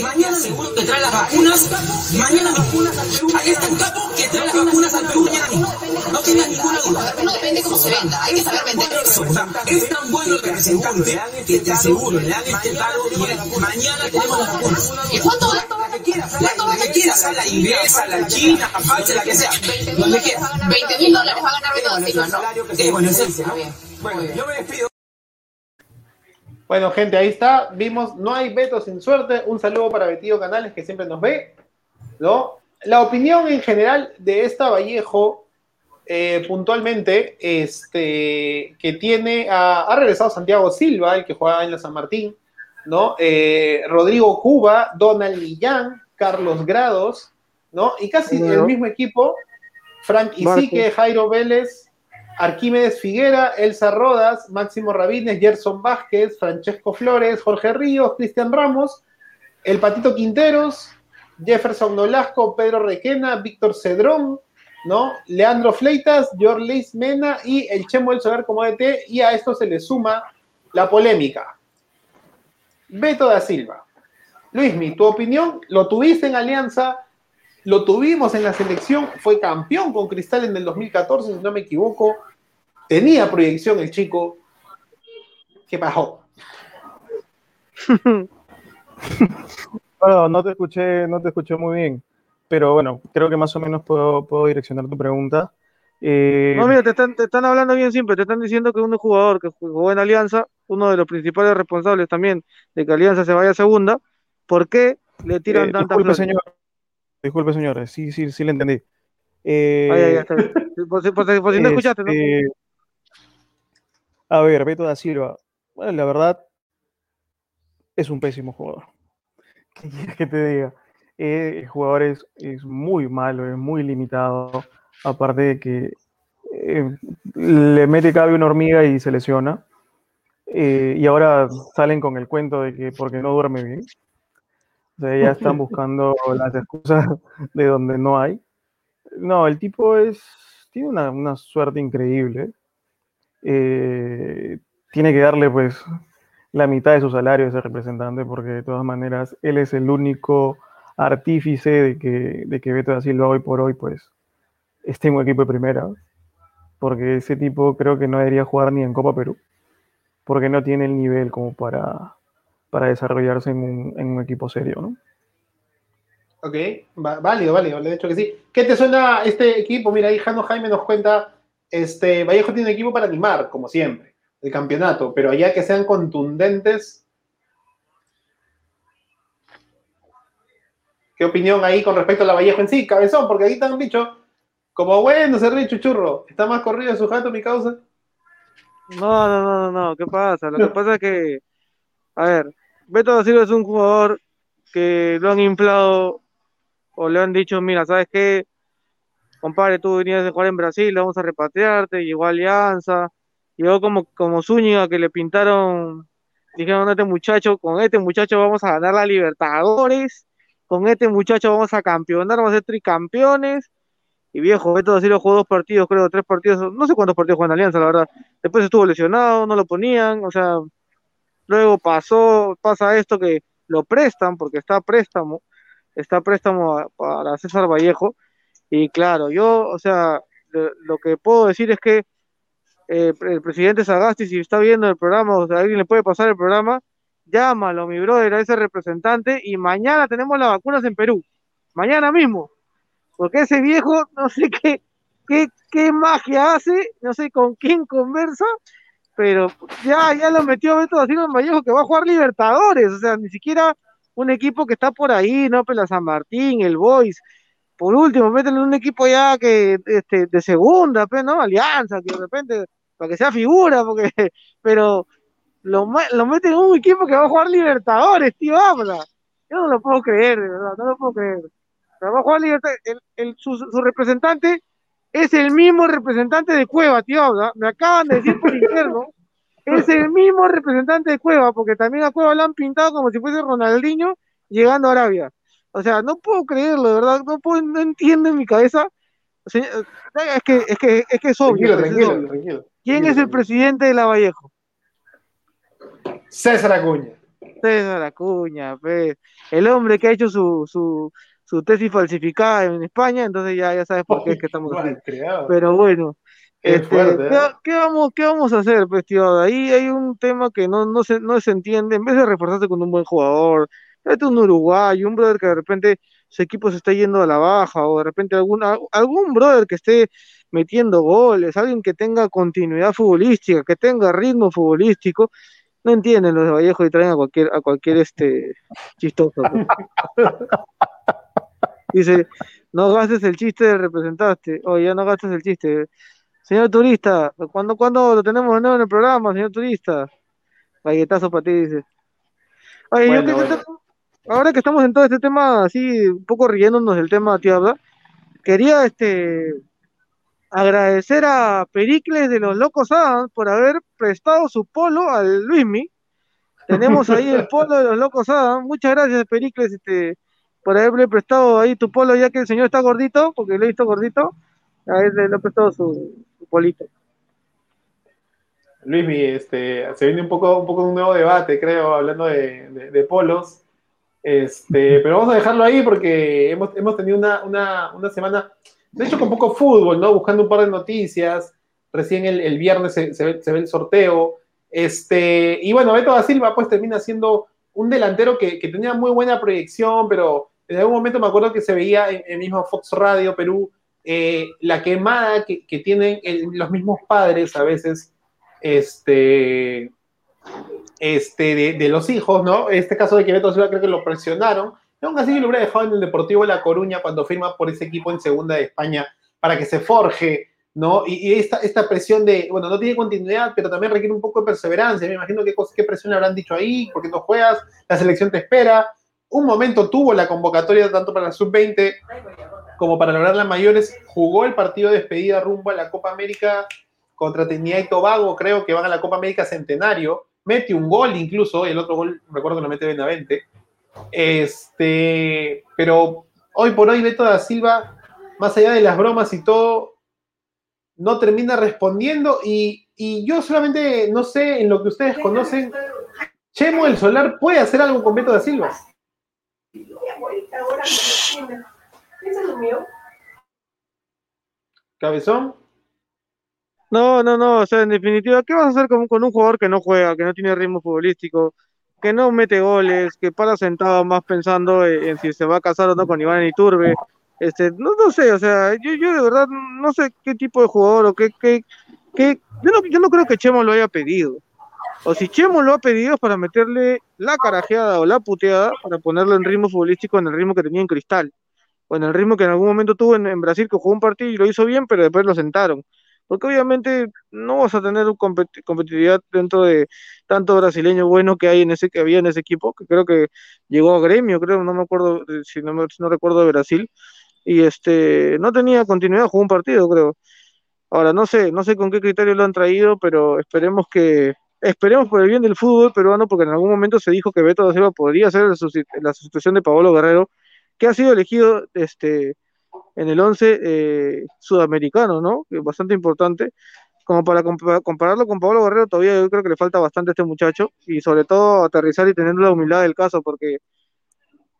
Mañana seguro que trae las vacunas. Mañana vacunas al Perú. Ahí está un capo que trae las vacunas al Perú mañana mismo. No tengas ninguna duda. Uno depende cómo se venda, hay que saber vender. Eso, es tan bueno el representante que te aseguro, le han intentado y mañana tenemos las vacunas. ¿Y cuánto va? La que quieras, que a la inglesa, a la china, a falsa, la que sea. 20 Donde quieras. dólares, 20 mil dólares va a ganar ¿no? Eh, bueno, Está ¿no? Bueno, yo me despido. Bueno, gente, ahí está. Vimos, no hay veto sin suerte. Un saludo para Betío Canales, que siempre nos ve. ¿no? La opinión en general de esta Vallejo, eh, puntualmente, este, que tiene, a- ha regresado Santiago Silva, el que juega en la San Martín, ¿no? Eh, Rodrigo Cuba, Donald Millán, Carlos Grados, ¿no? Y casi el mismo equipo, Frank Isique, Jairo Vélez, Arquímedes Figuera, Elsa Rodas, Máximo Rabines, Gerson Vázquez, Francesco Flores, Jorge Ríos, Cristian Ramos, el Patito Quinteros, Jefferson Nolasco, Pedro Requena, Víctor Cedrón, ¿no? Leandro Fleitas, George Leis Mena y el Chemo del Solar como DT, y a esto se le suma la polémica. Beto da Silva. Luismi, tu opinión, lo tuviste en Alianza, lo tuvimos en la selección, fue campeón con Cristal en el 2014, si no me equivoco, tenía proyección el chico. ¿Qué pasó? No, no te escuché, no te escuché muy bien, pero bueno, creo que más o menos puedo, puedo direccionar tu pregunta. Eh, No, mira, te están, te están hablando bien simple, te están diciendo que un jugador que jugó en Alianza, uno de los principales responsables también de que Alianza se vaya a segunda, ¿por qué le tiran eh, tanta disculpe, flores? señor. Disculpe, señores, sí, sí, sí le entendí. Eh, Ay, ay, está bien. Por si, por si- por si no escuchaste, ¿no? A ver, Beto da Silva, bueno, la verdad, es un pésimo jugador. ¿Qué quieres que te diga? Eh, el jugador es, es muy malo, es muy limitado. Aparte de que eh, le mete cabe una hormiga y se lesiona. Eh, y ahora salen con el cuento de que porque no duerme bien. O sea, ya están buscando las excusas de donde no hay. No, el tipo es. Tiene una, una suerte increíble. Eh, tiene que darle, pues, la mitad de su salario a ese representante, porque de todas maneras él es el único artífice de que, de que Beto da Silva hoy por hoy, pues, esté en un equipo de primera. Porque ese tipo creo que no debería jugar ni en Copa Perú, porque no tiene el nivel como para, para desarrollarse en un, en un equipo serio, ¿no? Ok, válido, válido, de hecho que sí. ¿Qué te suena este equipo? Mira, ahí Jano Jaime nos cuenta, este, Vallejo tiene un equipo para animar, como siempre, el campeonato, pero allá que sean contundentes. ¿Qué opinión ahí con respecto a la Vallejo en sí, cabezón? Porque ahí te han dicho, como bueno, se ríe chuchurro, está más corrido su jato, mi causa. No, no, no, no, no, ¿qué pasa? Lo que pasa es que, a ver, Beto da Silva es un jugador que lo han inflado o le han dicho, mira, ¿sabes qué? Compadre, tú venías de jugar en Brasil, vamos a repatriarte, llegó a Alianza, llegó como, como Zúñiga que le pintaron, dijeron, este muchacho, con este muchacho vamos a ganar la Libertadores, con este muchacho vamos a campeonar, vamos a ser tricampeones, y viejo, Beto da Silva jugó dos partidos, creo, tres partidos, no sé cuántos partidos jugó en Alianza, la verdad, después estuvo lesionado, no lo ponían, o sea, luego pasó, pasa esto que lo prestan, porque está a préstamo, está a préstamo a- para César Vallejo, y claro, yo, o sea, lo, que puedo decir es que eh, el presidente Sagasti, si está viendo el programa, o sea, alguien le puede pasar el programa, llámalo, mi brother, a ese representante, y mañana tenemos las vacunas en Perú, mañana mismo, porque ese viejo, no sé qué, qué, qué magia hace, no sé con quién conversa, pero ya, ya lo metió Beto da Silva Vallejo que va a jugar Libertadores, o sea, ni siquiera un equipo que está por ahí, ¿no? Pues la San Martín, el Boys, por último, métele en un equipo ya que, este, de segunda, pues, ¿no? Alianza, que de repente, para que sea figura, porque, pero lo, lo meten en un equipo que va a jugar Libertadores, tío, habla. Yo no lo puedo creer, de verdad, no lo puedo creer. Pero va a jugar Libertadores, el, el- su, su representante es el mismo representante de Cueva, tío, habla. Me acaban de decir por interno, es el mismo representante de Cueva, porque también a Cueva lo han pintado como si fuese Ronaldinho llegando a Arabia. O sea, no puedo creerlo, de verdad, no, puedo, no entiendo en mi cabeza. O sea, es que es que es que es obvio, Tranquilo, tranquilo. ¿Quién es el presidente de la Vallejo? César Acuña. César Acuña, pues, el hombre que ha hecho su, su, su tesis falsificada en España, entonces ya, ya sabes por qué es que estamos aquí. Pero bueno, este, fuerte, ¿qué, ¿eh? qué vamos, ¿qué vamos a hacer, pues, tío? Ahí hay un tema que no, no, se, no se entiende. En vez de reforzarse con un buen jugador, tráete un uruguayo, un brother que de repente su equipo se está yendo a la baja, o de repente algún, algún brother que esté metiendo goles, alguien que tenga continuidad futbolística, que tenga ritmo futbolístico. No entienden los de Vallejo y traen a cualquier, a cualquier este chistoso. pues. Dice, no gastes el chiste del representante. Oye, ya no gastes el chiste. Señor turista, ¿cuándo, ¿cuándo lo tenemos de nuevo en el programa, señor turista? Galletazo para ti, dice. Oye, yo Bueno, que- yo bueno. tengo- ahora que estamos en todo este tema, así, un poco riéndonos del tema, tío, ¿verdad? Quería, este, agradecer a Pericles de los Locos Adams por haber prestado su polo al Luismi. Tenemos ahí el polo de los Locos Adams. Muchas gracias, Pericles, este, por haberle prestado ahí tu polo, ya que el señor está gordito, porque lo he visto gordito. A él le he prestado su, su polito. Luis, este, se viene un poco, un poco un nuevo debate, creo, hablando de, polos. Este, pero vamos a dejarlo ahí porque hemos, hemos tenido una, una, una semana, de hecho, con poco fútbol, ¿no? Buscando un par de noticias. Recién el, viernes se, se ve, se ve el sorteo. Este, y bueno, Beto da Silva, pues termina siendo un delantero que, que tenía muy buena proyección, pero en algún momento me acuerdo que se veía en el mismo Fox Radio Perú eh, la quemada que, tienen los mismos padres a veces este, este, de, los hijos, ¿no? Este caso de que Beto Silva creo que lo presionaron. Y aún así lo hubiera dejado en el Deportivo de La Coruña cuando firma por ese equipo en Segunda de España para que se forje, ¿no? Y, esta, esta presión de, bueno, no tiene continuidad, pero también requiere un poco de perseverancia. Me imagino qué, qué presión le habrán dicho ahí, porque no juegas, la selección te espera. Un momento tuvo la convocatoria tanto para la sub-20 como para lograr las mayores. Jugó el partido de despedida rumbo a la Copa América contra Trinidad y Tobago, creo que van a la Copa América Centenario. Mete un gol incluso, el otro gol recuerdo que lo mete Benavente. Este, pero hoy por hoy Beto da Silva, más allá de las bromas y todo, no termina respondiendo y, y yo solamente no sé en lo que ustedes conocen, Chemo el Solar puede hacer algo con Beto da Silva. Cabezón, No, no, no, o sea, en definitiva, ¿qué vas a hacer con, con un jugador que no juega, que no tiene ritmo futbolístico, que no mete goles, que para sentado más pensando en, en si se va a casar o no con Iván Iturbe? Este, no, no sé, o sea, yo, yo de verdad no sé qué tipo de jugador o qué, qué, qué- yo no, yo no creo que Chemo lo haya pedido. O si Chemo lo ha pedido para meterle la carajeada o la puteada para ponerlo en ritmo futbolístico en el ritmo que tenía en Cristal. O en el ritmo que en algún momento tuvo en, Brasil, que jugó un partido y lo hizo bien, pero después lo sentaron porque obviamente no vas a tener competitividad dentro de tanto brasileño bueno que hay en ese que había en ese equipo, que creo que llegó a Gremio, creo, no me acuerdo si no, si no recuerdo de Brasil, y este no tenía continuidad, jugó un partido, creo. Ahora no sé, no sé con qué criterio lo han traído, pero esperemos que esperemos por el bien del fútbol peruano, porque en algún momento se dijo que Beto da Silva podría ser la susti- la sustitución de Paolo Guerrero, que ha sido elegido este en el 11 eh, sudamericano, ¿no? Bastante importante. Como para compa- compararlo con Pablo Guerrero, todavía yo creo que le falta bastante a este muchacho y sobre todo aterrizar y tener la humildad del caso, porque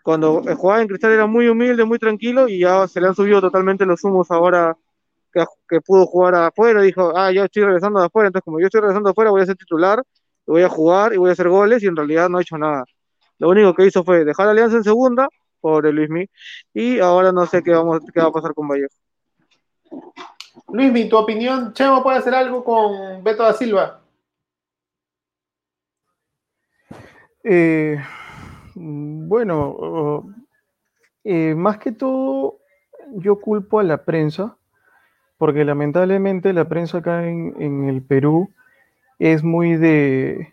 cuando jugaba en Cristal era muy humilde, muy tranquilo y ya se le han subido totalmente los humos ahora que, que pudo jugar afuera. Dijo, ah, yo estoy regresando de afuera, entonces como yo estoy regresando de afuera voy a ser titular, y voy a jugar y voy a hacer goles y en realidad no ha hecho nada. Lo único que hizo fue dejar a Alianza en segunda, pobre Luismi, y ahora no sé qué, vamos, qué va a pasar con Vallejo. Luis, tu opinión, Chemo puede hacer algo con Beto da Silva. Eh, bueno, eh, más que todo, yo culpo a la prensa, porque lamentablemente la prensa acá en, el Perú es muy de,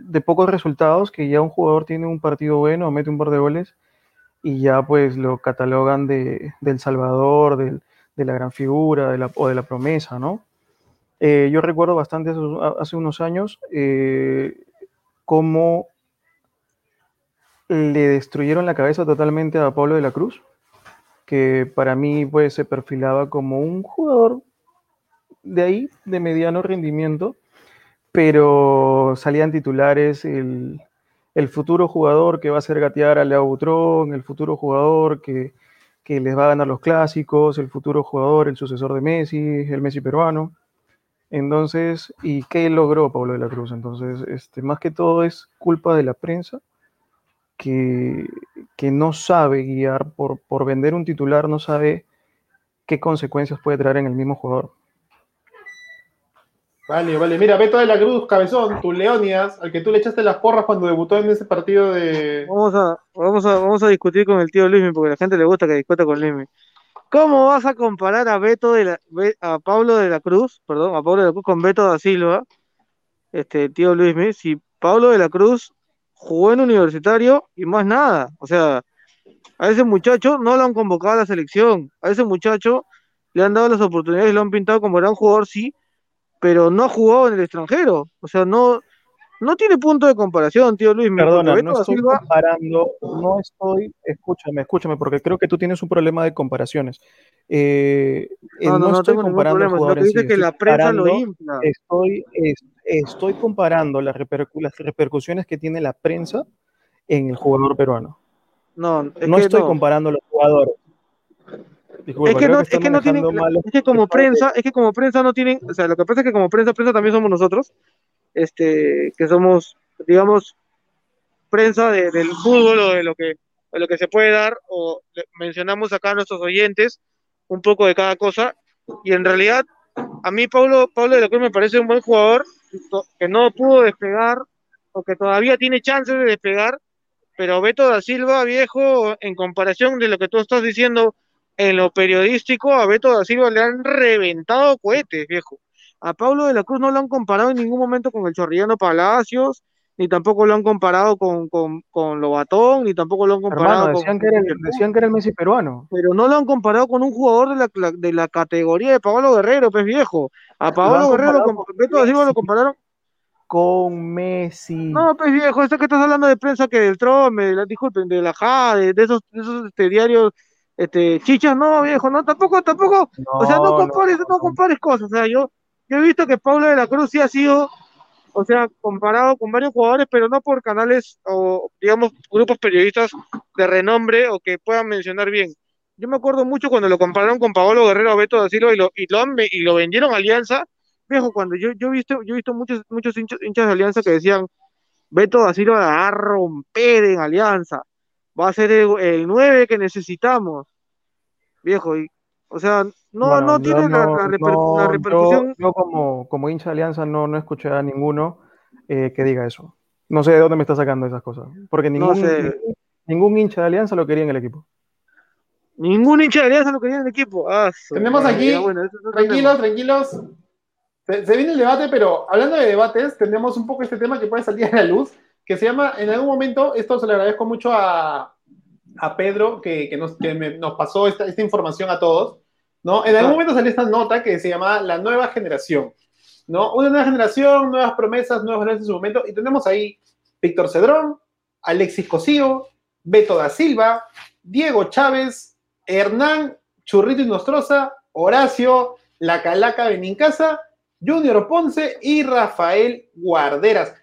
de pocos resultados, que ya un jugador tiene un partido bueno, mete un par de goles, y ya pues lo catalogan de, del Salvador, del- de la gran figura de la- o de la promesa, ¿no? Eh, yo recuerdo bastante hace, hace unos años eh, cómo le destruyeron la cabeza totalmente a Pablo de la Cruz, que para mí pues se perfilaba como un jugador de ahí, de mediano rendimiento, pero salían titulares el, el futuro jugador que va a hacer gatear a Leo Butrón, el futuro jugador que, que les va a ganar los clásicos, el futuro jugador, el sucesor de Messi, el Messi peruano. Entonces, ¿y qué logró Pablo de la Cruz? Entonces, este, más que todo es culpa de la prensa que, que no sabe guiar por, por vender un titular, no sabe qué consecuencias puede traer en el mismo jugador. Vale, vale. Mira, Beto de la Cruz, cabezón, tu Leonidas, al que tú le echaste las porras cuando debutó en ese partido de. Vamos a, vamos a, vamos a discutir con el tío Luismi, porque a la gente le gusta que discuta con Luismi. ¿Cómo vas a comparar a Beto de la, a Pablo de la Cruz, perdón, a Pablo de la Cruz con Beto da Silva, este tío Luismi, si Pablo de la Cruz jugó en universitario y más nada. O sea, a ese muchacho no lo han convocado a la selección. A ese muchacho le han dado las oportunidades, lo han pintado como gran jugador, sí, pero no ha jugado en el extranjero. O sea, no, no tiene punto de comparación, tío Luis. Perdona, no estoy Silva- comparando, no estoy, escúchame, escúchame, porque creo que tú tienes un problema de comparaciones. Eh, eh, No, no, no estoy tengo ningún comparando al problema, jugador que sí, dice que estoy la prensa lo infla. estoy, es- estoy comparando las, repercu- las repercusiones que tiene la prensa en el jugador peruano. No, es no que estoy no. comparando los jugadores. Disculpa, Es que no, es que no tienen, es que como prensa, es que como prensa no tienen, o sea, lo que pasa es que como prensa, prensa también somos nosotros, este, que somos, digamos, prensa de- del fútbol o de lo que, de lo que se puede dar, o mencionamos acá a nuestros oyentes un poco de cada cosa, y en realidad, a mí Pablo, Pablo de la Cruz me parece un buen jugador, que no pudo despegar, o que todavía tiene chances de despegar, pero Beto da Silva, viejo, en comparación de lo que tú estás diciendo en lo periodístico, a Beto da Silva le han reventado cohetes, viejo. A Pablo de la Cruz no lo han comparado en ningún momento con el Chorrillano Palacios, ni tampoco lo han comparado con, con, con Lobatón, ni tampoco lo han comparado Hermano, con... decían que, era el, decían que era el Messi peruano. Pero no lo han comparado con un jugador de la, la- de la categoría de Pablo Guerrero, pues viejo. A Pablo han Guerrero, con Beto Silva lo compararon Con Messi. no, pues viejo, esto que estás hablando de prensa que del Trome, de la- disculpen, de la JA, de, esos, de esos este, diarios, este, chichas, no, viejo, no, tampoco, tampoco, o sea, no compares, no. compares cosas, o sea, yo, yo he visto que Pablo de la Cruz sí ha sido, o sea, comparado con varios jugadores, pero no por canales o, digamos, grupos periodistas de renombre o que puedan mencionar bien. Yo me acuerdo mucho cuando lo compararon con Pablo Guerrero Beto da Silva y lo, y lo, y lo vendieron a Alianza, viejo, cuando yo, yo he visto, yo visto muchos, muchos hinchas, hinchas de Alianza que decían, Beto da Silva va a romper en Alianza. Va a ser el, el 9 que necesitamos. Viejo, y, o sea, no, Bueno, no tiene la, no- la reper- no, la repercusión. Yo, como, como hincha de Alianza no, no escuché a ninguno eh, que diga eso. No sé de dónde me está sacando esas cosas. Porque No ningún, sé. ningún, ningún hincha de Alianza lo quería en el equipo. Ningún hincha de Alianza lo quería en el equipo. Ah, Tenemos aquí- bueno, Tranquilos, tranquilos. Se, se viene el debate, pero hablando de debates, tenemos un poco este tema que puede salir a la luz, que se llama, en algún momento, esto se le agradezco mucho a, a Pedro, que, que nos, que me- nos pasó esta, esta información a todos, ¿no? En algún momento salió esta nota que se llama La Nueva Generación, ¿no? Una nueva generación, nuevas promesas, nuevos valores en su momento, y tenemos ahí Víctor Cedrón, Alexis Cosío, Beto da Silva, Diego Chávez, Hernán Churrito y Nostroza, Horacio, La Calaca Benincasa, Junior Ponce y Rafael Guarderas.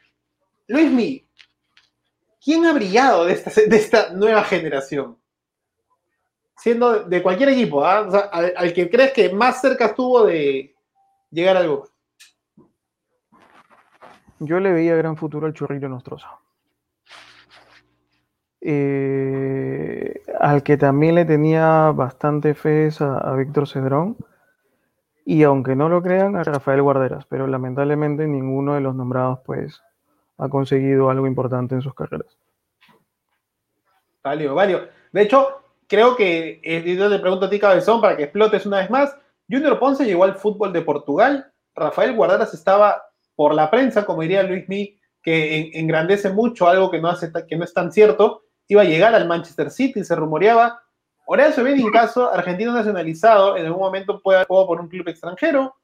Luismi, ¿quién ha brillado de esta, nueva generación? Siendo de cualquier equipo, ¿ah? Al, que crees que más cerca estuvo de llegar al Boca. Yo le veía gran futuro al Churrillo Nostroza. Eh, al que también le tenía bastante fe a, a Víctor Cedrón. Y aunque no lo crean, a Rafael Guarderas. Pero lamentablemente ninguno de los nombrados pues ha conseguido algo importante en sus carreras. Válido, válido. De hecho, creo que, eh, yo te pregunto a ti, Cabezón, para que explotes una vez más. Junior Ponce llegó al fútbol de Portugal. Rafael Guarderas estaba por la prensa, como diría Luis Mi, que en- engrandece mucho algo que no, es tan cierto. Iba a llegar al Manchester City, se rumoreaba. Horacio Caso, argentino nacionalizado, en algún momento puede jugado por un club extranjero.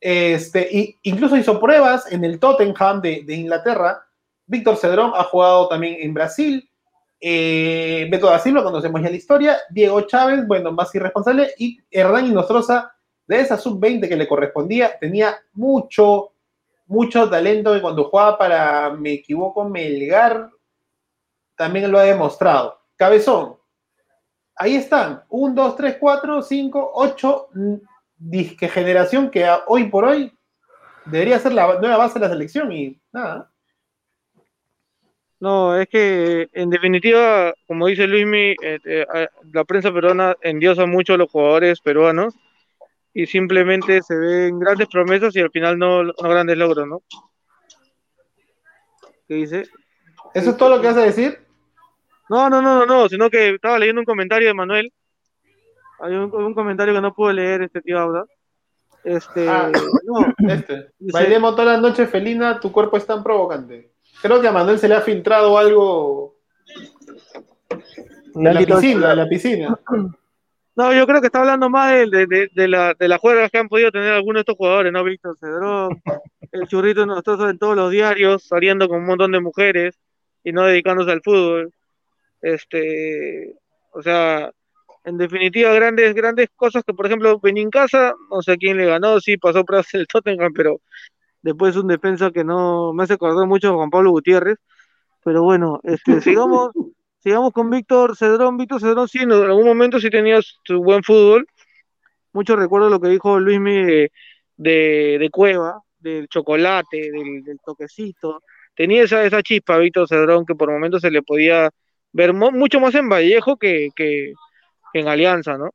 Este, y incluso hizo pruebas en el Tottenham de, Inglaterra. Víctor Cedrón ha jugado también en Brasil. Eh, Beto da Silva, conocemos ya la historia. Diego Chávez, bueno, más irresponsable. Y Hernán Inostroza, de esa sub-20 que le correspondía, tenía mucho, mucho talento. Y cuando jugaba para, me equivoco, Melgar, también lo ha demostrado. Cabezón, ahí están. 1, 2, 3, 4, 5, 8. Disque generación que hoy por hoy debería ser la nueva base de la selección y nada. No, es que en definitiva, como dice Luismi, eh, eh, la prensa peruana endiosa mucho a los jugadores peruanos y simplemente se ven grandes promesas y al final no, no grandes logros, ¿no? ¿Qué dice? ¿Eso es todo lo que vas a decir? No, no, no, no, no, sino que estaba leyendo un comentario de Manuel. Hay un, un comentario que no puedo leer, este tío Auda. Este, Ah. no, Este. Dice- Bailemos toda la noche, Felina, tu cuerpo es tan provocante. Creo que a Manuel se le ha filtrado algo de la piscina, de la piscina. No, yo creo que está hablando más de, de, de, de la, de las juegas que han podido tener algunos de estos jugadores, ¿no? Víctor Cedrón, el churrito nosotros en todos los diarios, saliendo con un montón de mujeres y no dedicándose al fútbol. Este, o sea, en definitiva, grandes, grandes cosas que, por ejemplo, casa no sé quién le ganó, sí pasó por el Tottenham, pero después un defensa que no me hace acordar mucho a Juan Pablo Gutiérrez. Pero bueno, este, sigamos, sigamos con Víctor Cedrón. Víctor Cedrón sí, en algún momento sí tenía su buen fútbol. Mucho recuerdo lo que dijo Luis de, de, Cueva, del chocolate, del, toquecito. Tenía esa, esa chispa Víctor Cedrón que por momentos se le podía ver mucho más en Vallejo que, que, en Alianza, ¿no?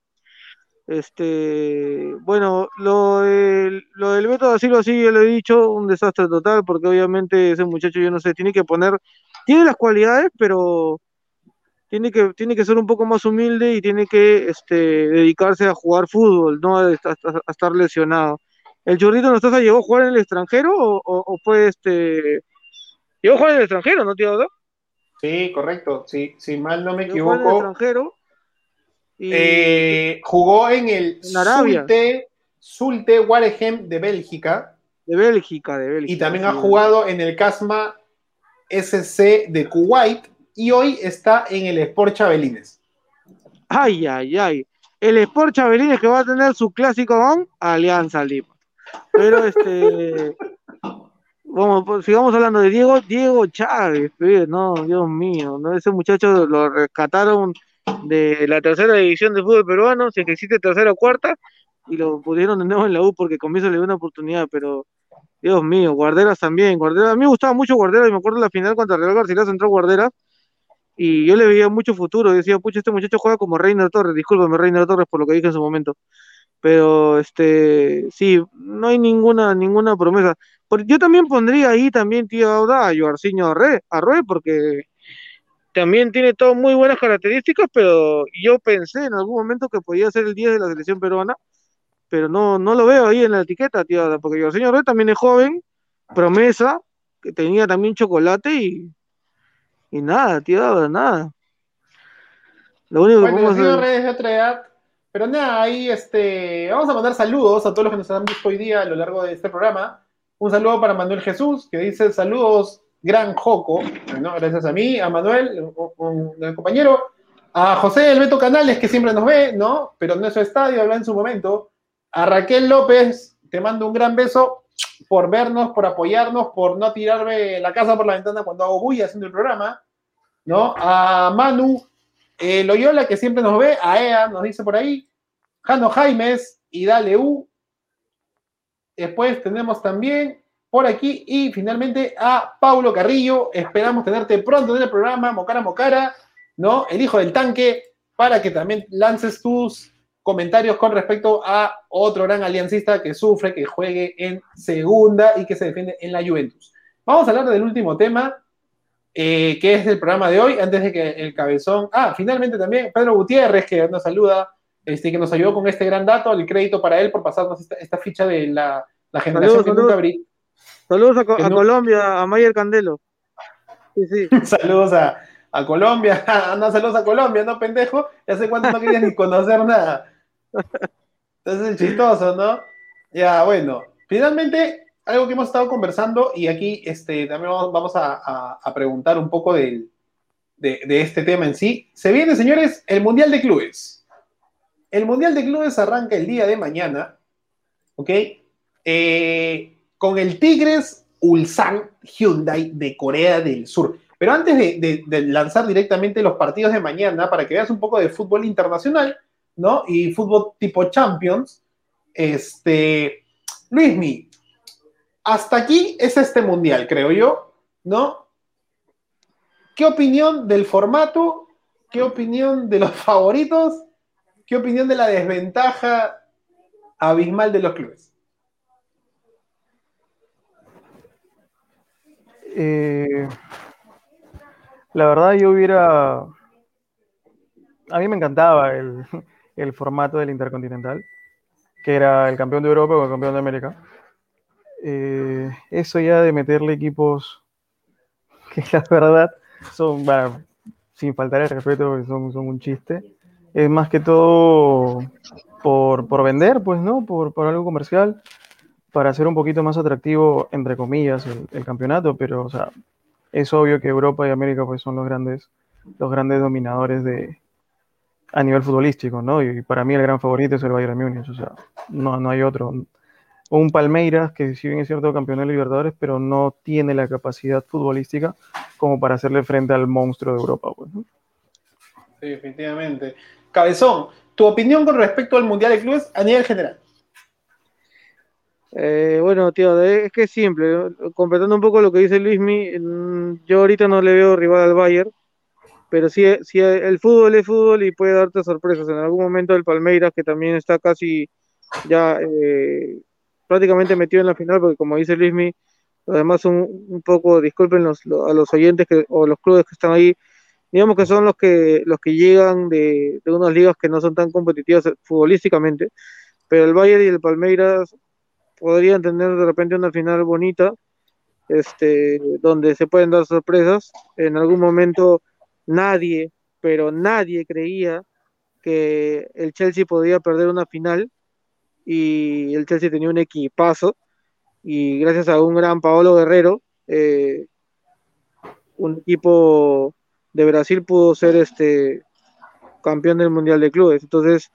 Este, bueno, lo, lo del Beto de Silva sí, ya lo he dicho, un desastre total, porque obviamente ese muchacho, yo no sé, tiene que poner, tiene las cualidades, pero tiene que, tiene que ser un poco más humilde y tiene que este, dedicarse a jugar fútbol, no a, estar lesionado. ¿El Churrito Nostaza llegó a jugar en el extranjero o, o, fue este... Llegó a jugar en el extranjero, ¿no, tío? Sí, correcto, sí, si mal no me equivoco. En el extranjero eh, jugó en el Sulte, Sulte Waregem de Bélgica. De Bélgica, de Bélgica. Y también ha jugado en el Casma SC de Kuwait y hoy está en el Sport Chabelines. Ay, ay, ay. El Sport Chabelines que va a tener su clásico con Alianza Lima. Pero este. Vamos, pues, sigamos hablando de Diego, Diego Chávez, no, Dios mío, ¿no? ese muchacho lo rescataron de la tercera división de fútbol peruano, si es que existe tercera o cuarta, y lo pudieron de nuevo en la U porque comienzo le dio una oportunidad, pero Dios mío, Guarderas también, Guarderas, a mí me gustaba mucho Guarderas, y me acuerdo de la final contra Real Garcilaso entró Guarderas, y yo le veía mucho futuro, decía, pucha, este muchacho juega como Reiner Torres, discúlpame Reiner Torres por lo que dije en su momento, pero este, sí, no hay ninguna, ninguna promesa. Yo también pondría ahí también, tío Auda, a Joarciño Arre, porque también tiene todas muy buenas características, pero yo pensé en algún momento que podía ser el 10 de la selección peruana, pero no, no lo veo ahí en la etiqueta, tío, porque yo, señor Red también es joven, promesa, que tenía también chocolate y, y nada, tío, nada. Lo único que podemos hacer... es de otra edad, pero nada, ahí este, vamos a mandar saludos a todos los que nos han visto hoy día a lo largo de este programa. Un saludo para Manuel Jesús, que dice saludos gran Joco, gracias a mí, a Manuel, un, compañero, a José El Beto Canales, que siempre nos ve, ¿no? Pero no es su estadio, habla en su momento. A Raquel López, te mando un gran beso por vernos, por apoyarnos, por no tirarme la casa por la ventana cuando hago bulla haciendo el programa, ¿no? A Manu eh, Loyola, que siempre nos ve, a Ea, nos dice por ahí, Jano Jaimes y Dale U. Después tenemos también por aquí. Y finalmente a Paulo Carrillo. Esperamos tenerte pronto en el programa, Mocara Mocara, ¿no? El hijo del tanque, para que también lances tus comentarios con respecto a otro gran aliancista que sufre, que juegue en segunda y que se defiende en la Juventus. Vamos a hablar del último tema, eh, que es el programa de hoy, antes de que el cabezón. Ah, finalmente también Pedro Gutiérrez, que nos saluda, este, que nos ayudó con este gran dato, el crédito para él por pasarnos esta, ficha de la, generación que nunca abrí. Saludos a, Colombia, a Mayer Candelo. Sí, sí. saludos a, Colombia, anda, saludos a Colombia, ¿no, pendejo? Ya sé cuánto no querías ni conocer nada. Entonces es chistoso, ¿no? Ya, bueno. Finalmente, algo que hemos estado conversando, y aquí este, también vamos, a, preguntar un poco de, de, este tema en sí. Se viene, señores, el Mundial de Clubes. El Mundial de Clubes arranca el día de mañana, ¿ok? Eh, con el Tigres Ulsan Hyundai de Corea del Sur. Pero antes de, lanzar directamente los partidos de mañana, para que veas un poco de fútbol internacional, ¿no? Y fútbol tipo Champions, este, Luismi, hasta aquí es este mundial, creo yo, ¿no? ¿Qué opinión del formato? ¿Qué opinión de los favoritos? ¿Qué opinión de la desventaja abismal de los clubes? Eh, la verdad yo hubiera... A mí me encantaba el, formato del Intercontinental, que era el campeón de Europa o el campeón de América. Eh, eso ya de meterle equipos que la verdad son, bueno, sin faltar el respeto, son, son un chiste. Es más que todo por, por vender, pues, ¿no? Por, por algo comercial, para hacer un poquito más atractivo, entre comillas, el, campeonato, pero, o sea, es obvio que Europa y América, pues, son los grandes, los grandes dominadores de, a nivel futbolístico, ¿no? Y para mí el gran favorito es el Bayern Múnich, o sea, no, no hay otro. Un Palmeiras que si bien es cierto campeón de Libertadores, pero no tiene la capacidad futbolística como para hacerle frente al monstruo de Europa, pues, ¿no? Sí, definitivamente. Cabezón, tu opinión con respecto al Mundial de Clubes a nivel general. Eh, bueno, tío, es que es simple. Completando un poco lo que dice Luismi, mm, yo ahorita no le veo rival al Bayern, pero sí, sí el fútbol es fútbol y puede darte sorpresas. En algún momento el Palmeiras, que también está casi ya eh, prácticamente metido en la final, porque como dice Luismi, los demás son un poco, disculpen los, lo- a los oyentes que, o los clubes que están ahí, digamos que son los que, los que llegan de, de unas ligas que no son tan competitivas futbolísticamente, pero el Bayern y el Palmeiras podrían tener de repente una final bonita, este, donde se pueden dar sorpresas. En algún momento nadie, pero nadie creía que el Chelsea podía perder una final y el Chelsea tenía un equipazo y gracias a un gran Paolo Guerrero, eh, un equipo de Brasil pudo ser este campeón del Mundial de Clubes. Entonces,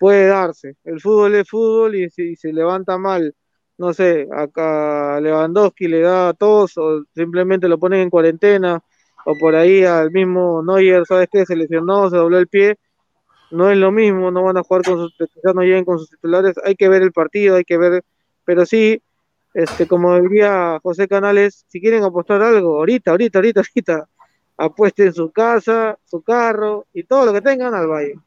puede darse. El fútbol es fútbol y si se levanta mal, no sé, acá Lewandowski le da tos o simplemente lo ponen en cuarentena o por ahí al mismo Neuer, ¿sabes qué? Se lesionó, se dobló el pie. No es lo mismo, no van a jugar con sus no lleguen con sus titulares, hay que ver el partido, hay que ver, pero sí, este, como diría José Canales, si quieren apostar algo, ahorita, ahorita, ahorita, ahorita, apuesten su casa, su carro y todo lo que tengan al Bayern.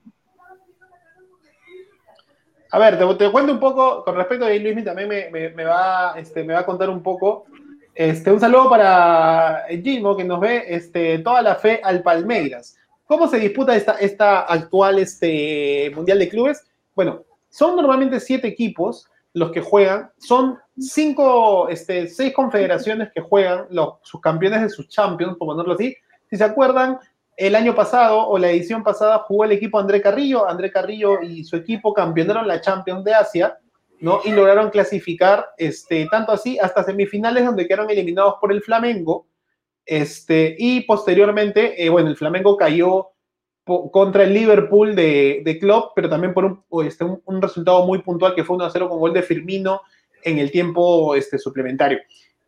A ver, te, te cuento un poco con respecto a Luismi, también me, me- me va, este, me va a contar un poco. Este, un saludo para Gimo, que nos ve este, toda la fe al Palmeiras. ¿Cómo se disputa esta, esta actual este, Mundial de Clubes? Bueno, son normalmente siete equipos los que juegan, son cinco, este, seis confederaciones que juegan, los, sus campeones de sus champions, por ponerlo así. Si se acuerdan, el año pasado o la edición pasada jugó el equipo André Carrillo. André Carrillo y su equipo campeonaron la Champions de Asia, ¿no? Y lograron clasificar, este, tanto así, hasta semifinales donde quedaron eliminados por el Flamengo. Este, y posteriormente, eh, bueno, el Flamengo cayó contra el Liverpool de, de Klopp, pero también por un, este, un, un resultado muy puntual que fue 1-0 con gol de Firmino en el tiempo este, suplementario.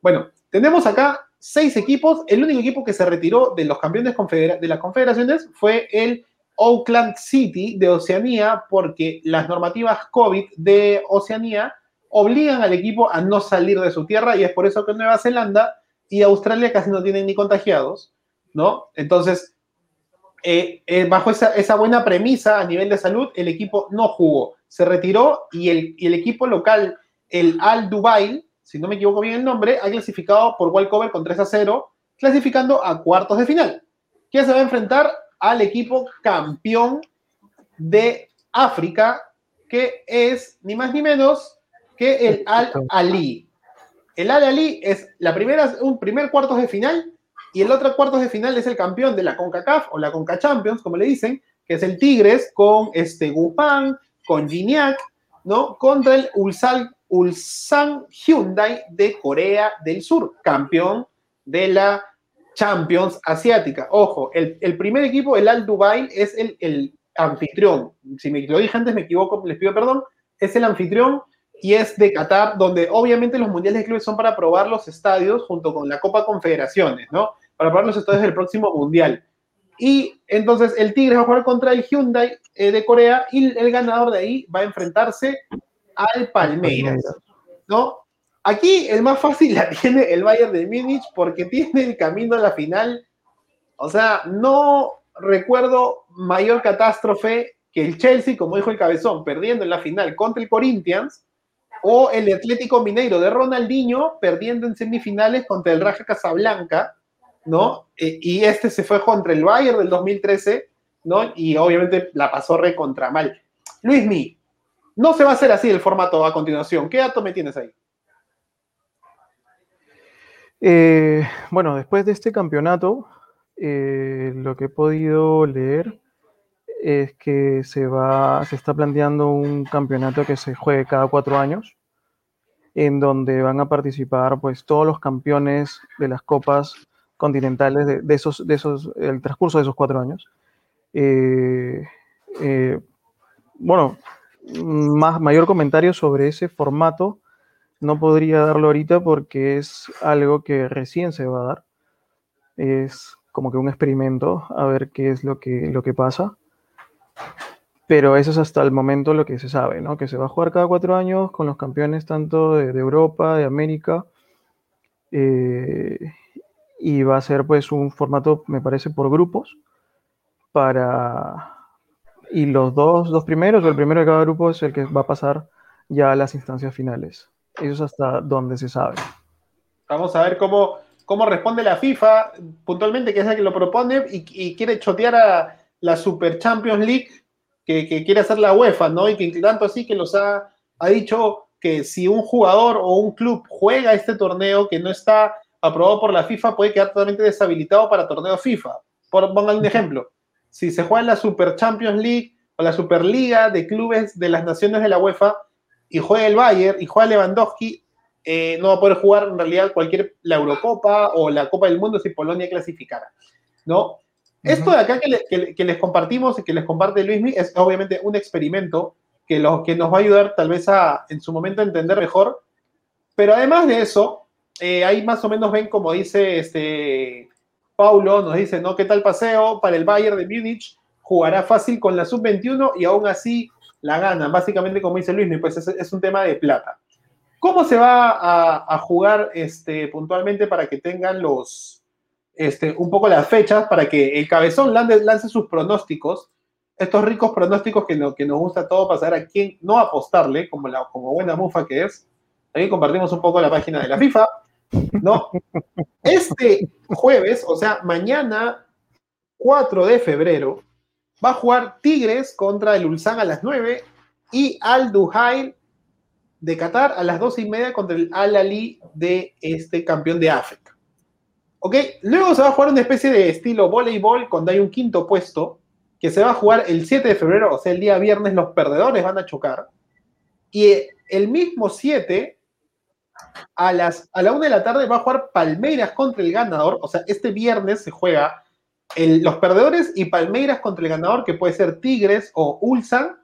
Bueno, tenemos acá seis equipos. El único equipo que se retiró de los campeones de las confederaciones fue el Auckland City de Oceanía, porque las normativas COVID de Oceanía obligan al equipo a no salir de su tierra y es por eso que Nueva Zelanda y Australia casi no tienen ni contagiados, ¿no? Entonces, eh, eh, bajo esa, esa buena premisa a nivel de salud, el equipo no jugó, se retiró y el, y el equipo local, el Al Dubai, si no me equivoco bien el nombre, ha clasificado por walkover con 3 a 0, clasificando a cuartos de final. ¿Quién se va a enfrentar? Al equipo campeón de África, que es ni más ni menos que el Al Ali. El Al Ali es la primera, un primer cuartos de final y el otro cuartos de final es el campeón de la CONCACAF o la CONCA Champions, como le dicen, que es el Tigres con este Gupang, con Gignac, ¿no? Contra el Ulsan, Ulsan Hyundai de Corea del Sur, campeón de la Champions Asiática. Ojo, el, el primer equipo, el Al Dubai, es el, el anfitrión. Si me lo dije antes, me equivoco, les pido perdón. Es el anfitrión y es de Qatar, donde obviamente los mundiales de clubes son para probar los estadios junto con la Copa Confederaciones, ¿no? Para probar los estadios del próximo mundial. Y entonces el Tigre va a jugar contra el Hyundai eh, de Corea y el ganador de ahí va a enfrentarse al Palmeiras, ¿no? Aquí el más fácil la tiene el Bayern de Múnich porque tiene el camino a la final. O sea, no recuerdo mayor catástrofe que el Chelsea, como dijo el Cabezón, perdiendo en la final contra el Corinthians, o el Atlético Mineiro de Ronaldinho perdiendo en semifinales contra el Raja Casablanca, ¿no? Eh, y este se fue contra el Bayern del 2013, ¿no? Y obviamente la pasó re contra mal. Luismi, no se va a hacer así el formato a continuación. ¿Qué dato me tienes ahí? Eh, bueno, después de este campeonato, eh, lo que he podido leer es que se va, se está planteando un campeonato que se juegue cada cuatro años, en donde van a participar pues todos los campeones de las copas continentales de, esos, de esos, el transcurso de esos cuatro años. Eh, bueno, más, mayor comentario sobre ese formato no podría darlo ahorita porque es algo que recién se va a dar. Es como que un experimento a ver qué es lo que, lo que pasa. Pero eso es hasta el momento lo que se sabe, ¿no? Que se va a jugar cada cuatro años con los campeones tanto de, de Europa, de América. eh, y va a ser pues un formato, me parece, por grupos. Para... Y los dos, dos primeros, o el primero de cada grupo es el que va a pasar ya a las instancias finales. Eso es hasta donde se sabe. Vamos a ver cómo, cómo responde la FIFA puntualmente, que es la que lo propone y, quiere chotear a la Super Champions League que, que quiere hacer la UEFA, ¿no? Y que tanto así que los ha, ha dicho que si un jugador o un club juega este torneo que no está aprobado por la FIFA, puede quedar totalmente deshabilitado para torneo FIFA. Por, pongan un ejemplo. Si se juega en la Super Champions League o la Superliga de clubes de las naciones de la UEFA y juega el Bayern y juega Lewandowski, eh, no va a poder jugar en realidad cualquier la Eurocopa o la Copa del Mundo si Polonia clasificara, ¿no? Esto de acá que, le- que le- que les compartimos y que les comparte Luismi es obviamente un experimento que, lo, que nos va a ayudar tal vez a en su momento a entender mejor, pero además de eso, eh, ahí más o menos ven como dice este Paulo, nos dice, ¿no? ¿Qué tal paseo para el Bayern de Múnich? Jugará fácil con la sub-21 y aún así la gana. Básicamente, como dice Luismi, pues es, un tema de plata. ¿Cómo se va a, jugar este, puntualmente para que tengan los, este, un poco las fechas, para que el cabezón lance, lance sus pronósticos, estos ricos pronósticos que, no- que nos gusta para saber a quién no apostarle, como, la, como buena mufa que es. Ahí compartimos un poco la página de la FIFA, ¿no? Este jueves, o sea, mañana 4 de febrero, va a jugar Tigres contra el Ulsan a las 9 y Al Duhail de Qatar a las 12 y media contra el Al Ali de este campeón de África. ¿Ok? Luego se va a jugar una especie de estilo voleibol cuando hay un quinto puesto que se va a jugar el 7 de febrero, o sea, el día viernes los perdedores van a chocar. Y el mismo 7 a, las, a la 1 de la tarde va a jugar Palmeiras contra el ganador, o sea, este viernes se juega el- los perdedores y Palmeiras contra el ganador, que puede ser Tigres o Ulsan,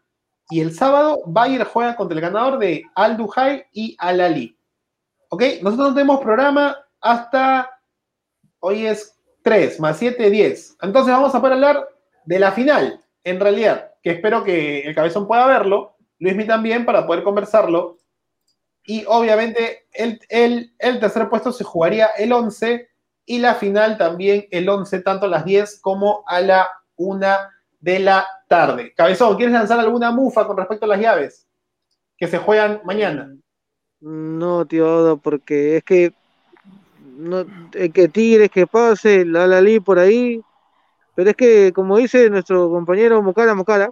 y el sábado Bayer juega contra el ganador de Al Duhai y Al Ali. ¿Ok? Nosotros no tenemos programa hasta hoy es 3 más 7, 10. Entonces vamos a poder hablar de la final, en realidad, que espero que el cabezón pueda verlo, Luismi también, para poder conversarlo. Y obviamente el, el, tercer puesto se jugaría el 11 y la final también el 11, tanto a las 10 como a la 1 de la tarde. Cabezón, ¿quieres lanzar alguna mufa con respecto a las llaves que se juegan mañana? No, tío, porque es que no, eh, que Tigres que pase, la Lali por ahí, pero es que como dice nuestro compañero Mocara Mocara,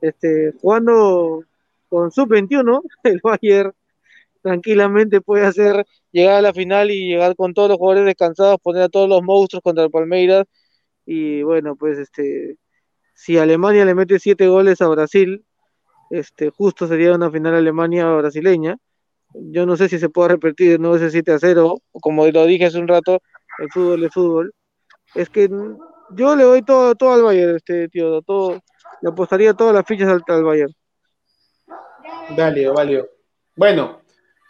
este, jugando con sub-21, el Bayern tranquilamente puede hacer llegar a la final y llegar con todos los jugadores descansados, poner a todos los monstruos contra el Palmeiras y bueno, pues este, si Alemania le mete siete goles a Brasil, este, justo sería una final Alemania-brasileña. Yo no sé si se puede repetir de nuevo ese 7 a 0, o como lo dije hace un rato, el fútbol es fútbol. Es que yo le doy todo, todo al Bayern, este tío, todo, le apostaría todas las fichas al, al Bayern. Válido, válido. Bueno,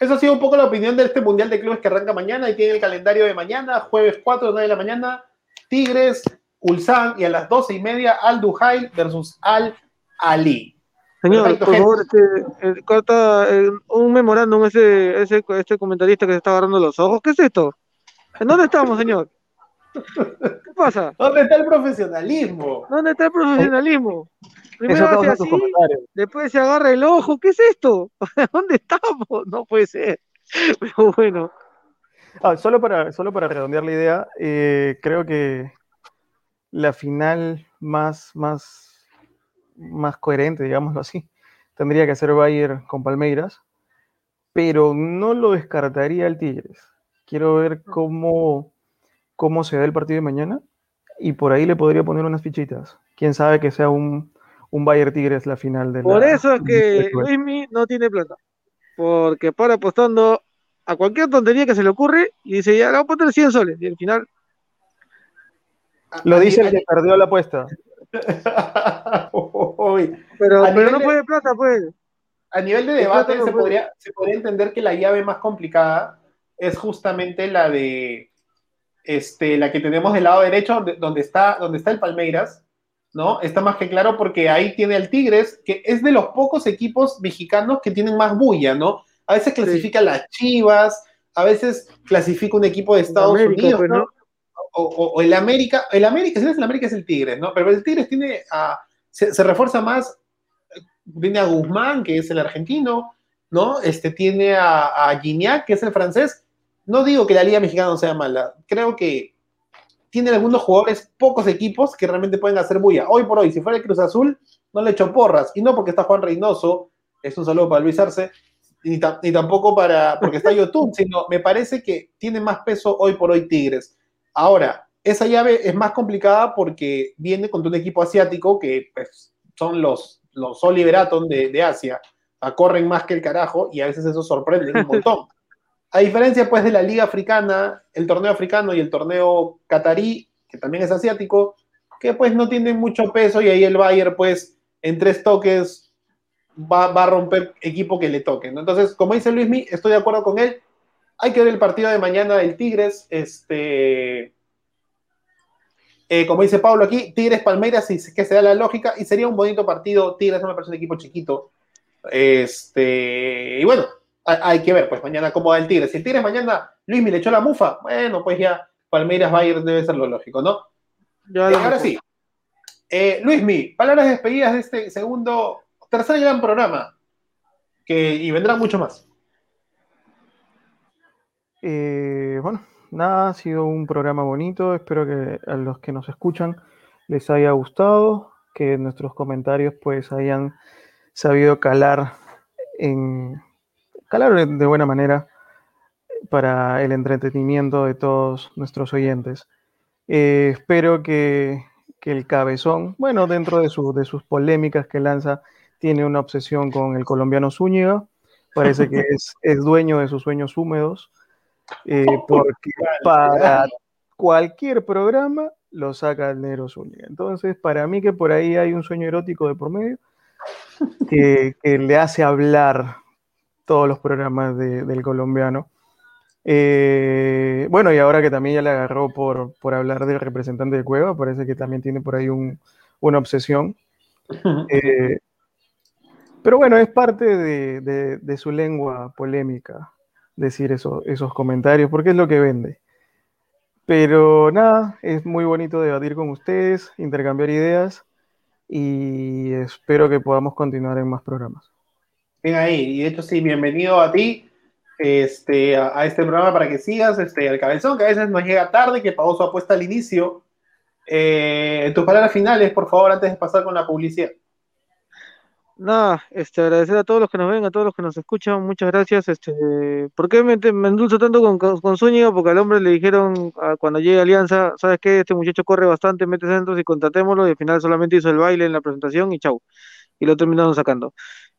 eso ha sido un poco la opinión de este Mundial de Clubes que arranca mañana y tiene el calendario de mañana, jueves 4 de la mañana, Tigres, Ulsan y a las 12 y media Al Duhail versus Al Ali. Señor, Perfecto, por favor, este, eh, corta eh, un memorándum ese, ese, este comentarista que se está agarrando los ojos. ¿Qué es esto? ¿En dónde estamos, señor? ¿Qué pasa? ¿Dónde está el profesionalismo? ¿Dónde está el profesionalismo? Primero Eso hace así, después se agarra el ojo. ¿Qué es esto? ¿Dónde estamos? No puede ser. Pero bueno, Ah, solo, para, solo para redondear la idea, eh, creo que la final más, más, más coherente, digámoslo así, tendría que ser Bayern con Palmeiras, pero no lo descartaría el Tigres. Quiero ver cómo, cómo se da el partido de mañana y por ahí le podría poner unas fichitas. Quién sabe que sea un, un Bayer Tigres la final de Por la- eso es que Luismi no tiene plata. Porque para apostando a cualquier tontería que se le ocurre y dice, ya le voy a poner 100 soles. Y al final, Lo A- dice a- el que perdió la apuesta. Pero, no de- puede plata, pues. A nivel de debate se podría, se podría entender que la llave más complicada es justamente la de este, la que tenemos del lado derecho, donde, donde está, donde está el Palmeiras, ¿no? Está más que claro porque ahí tiene el Tigres, que es de los pocos equipos mexicanos que tienen más bulla, ¿no? A veces clasifica las Chivas, a veces clasifica un equipo de Estados América, Unidos, pues, ¿no? ¿no? O, o- o el América, el América, si no es el América es el Tigres, ¿no? Pero el Tigres tiene a, se, se refuerza más, eh, tiene a Guzmán, que es el argentino, ¿no? Este tiene a, a Gignac, que es el francés. No digo que la Liga Mexicana no sea mala, creo que tiene algunos jugadores, pocos equipos que realmente pueden hacer bulla. Hoy por hoy, si fuera el Cruz Azul, no le echo porras, y no porque está Juan Reynoso, es un saludo para Luis Arce, ni, ta- ni tampoco para porque está YouTube, sino me parece que tiene más peso hoy por hoy Tigres. Ahora, esa llave es más complicada porque viene contra un equipo asiático que pues, son los, los Oliver Atom de, de Asia. Corren más que el carajo y a veces eso sorprende un montón. A diferencia pues de la liga africana, el torneo africano y el torneo catarí, que también es asiático, que pues no tienen mucho peso y ahí el Bayern pues en tres toques va, va a romper equipo que le toque. Entonces, como dice Luismi, estoy de acuerdo con él. Hay que ver el partido de mañana del Tigres. Este, eh, como dice Pablo aquí, Tigres Palmeiras, si es que se da la lógica, y sería un bonito partido. Tigres no me parece un equipo chiquito. Este, y bueno, hay, que ver, pues mañana cómo va el Tigres. Si el Tigres mañana Luismi le echó la mufa, bueno, pues ya Palmeiras Bayern debe ser lo lógico, ¿no? Eh, ahora sí. Eh, Luismi, palabras despedidas de este segundo, tercer gran programa. Que, y vendrán mucho más. Eh, bueno, nada, ha sido un programa bonito. Espero que a los que nos escuchan les haya gustado, que nuestros comentarios pues hayan sabido calar en calar de buena manera para el entretenimiento de todos nuestros oyentes. Eh, espero que, que el cabezón, bueno, dentro de, su- de sus polémicas que lanza, tiene una obsesión con el colombiano Zúñiga. Parece que es, es dueño de sus sueños húmedos, eh, porque para cualquier programa lo saca el negro Zúñiga. Entonces, para mí que por ahí hay un sueño erótico de por medio que, que le hace hablar todos los programas de- del colombiano. Eh, bueno, y ahora que también ya le agarró por, por hablar del representante de Cueva, parece que también tiene por ahí un- una obsesión. Eh, pero bueno, es parte de, de- de su lengua polémica decir eso- esos comentarios, porque es lo que vende. Pero nada, es muy bonito debatir con ustedes, intercambiar ideas y espero que podamos continuar en más programas. Bien ahí. Y de hecho, sí, bienvenido a ti este, a, este programa para que sigas este, al cabezón, que a veces nos llega tarde, que pagó su apuesta al inicio. Eh, tus palabras finales, por favor, antes de pasar con la publicidad. Nada, este, agradecer a todos los que nos ven, a todos los que nos escuchan, muchas gracias. Este, ¿por qué me, me endulzo tanto con, con, con Zúñiga? Porque al hombre le dijeron cuando llegue Alianza, ¿sabes qué? Este muchacho corre bastante, mete centros y contratémoslo, y al final solamente hizo el baile en la presentación y chau. Y lo terminaron sacando.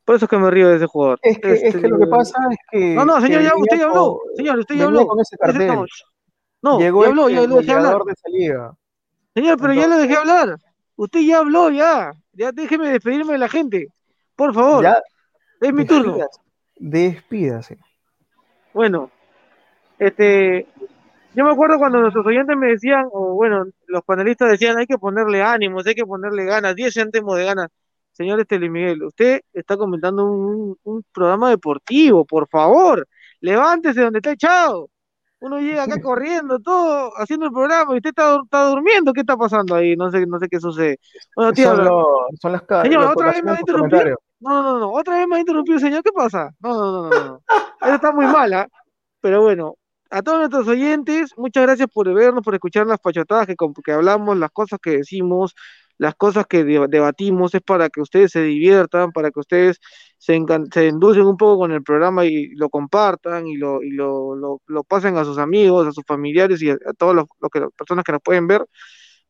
Por eso es que me río de ese jugador. Es que, es Este, que lo que pasa es que. No, no, señor, ya usted ya habló. Señor, usted ya habló. con ese cartel. No, Llegó ya habló, el- ya lo dejé hablar. de esa liga. Señor, pero ya lo dejé hablar. Usted ya habló, ya. Ya déjeme despedirme de la gente. Por favor, Ya, es mi turno. despídase. Despídase. Bueno, este, yo me acuerdo cuando nuestros oyentes me decían, o bueno, los panelistas decían, hay que ponerle ánimos, hay que ponerle ganas, 10 céntimos de ganas. Señor este Luis Miguel, usted está comentando un, un programa deportivo, por favor, levántese donde está echado. Uno llega acá corriendo, todo, haciendo el programa, y usted está, está durmiendo, ¿qué está pasando ahí? No sé, no sé qué sucede. Bueno, tío, Son, los- son las Señor, otra vez me va a votaciones por interrumpir. comentario. No, no, no, otra vez me ha interrumpido señor, ¿qué pasa? No, no, no, no, no. Eso está muy mala, pero bueno, a todos nuestros oyentes, muchas gracias por vernos, por escuchar las pachotadas que, que hablamos, las cosas que decimos, las cosas que deba- debatimos, es para que ustedes se diviertan, para que ustedes se, se endulcen un poco con el programa y lo compartan y lo, y lo, lo, pasen a sus amigos, a sus familiares y a, a todas las personas que nos pueden ver,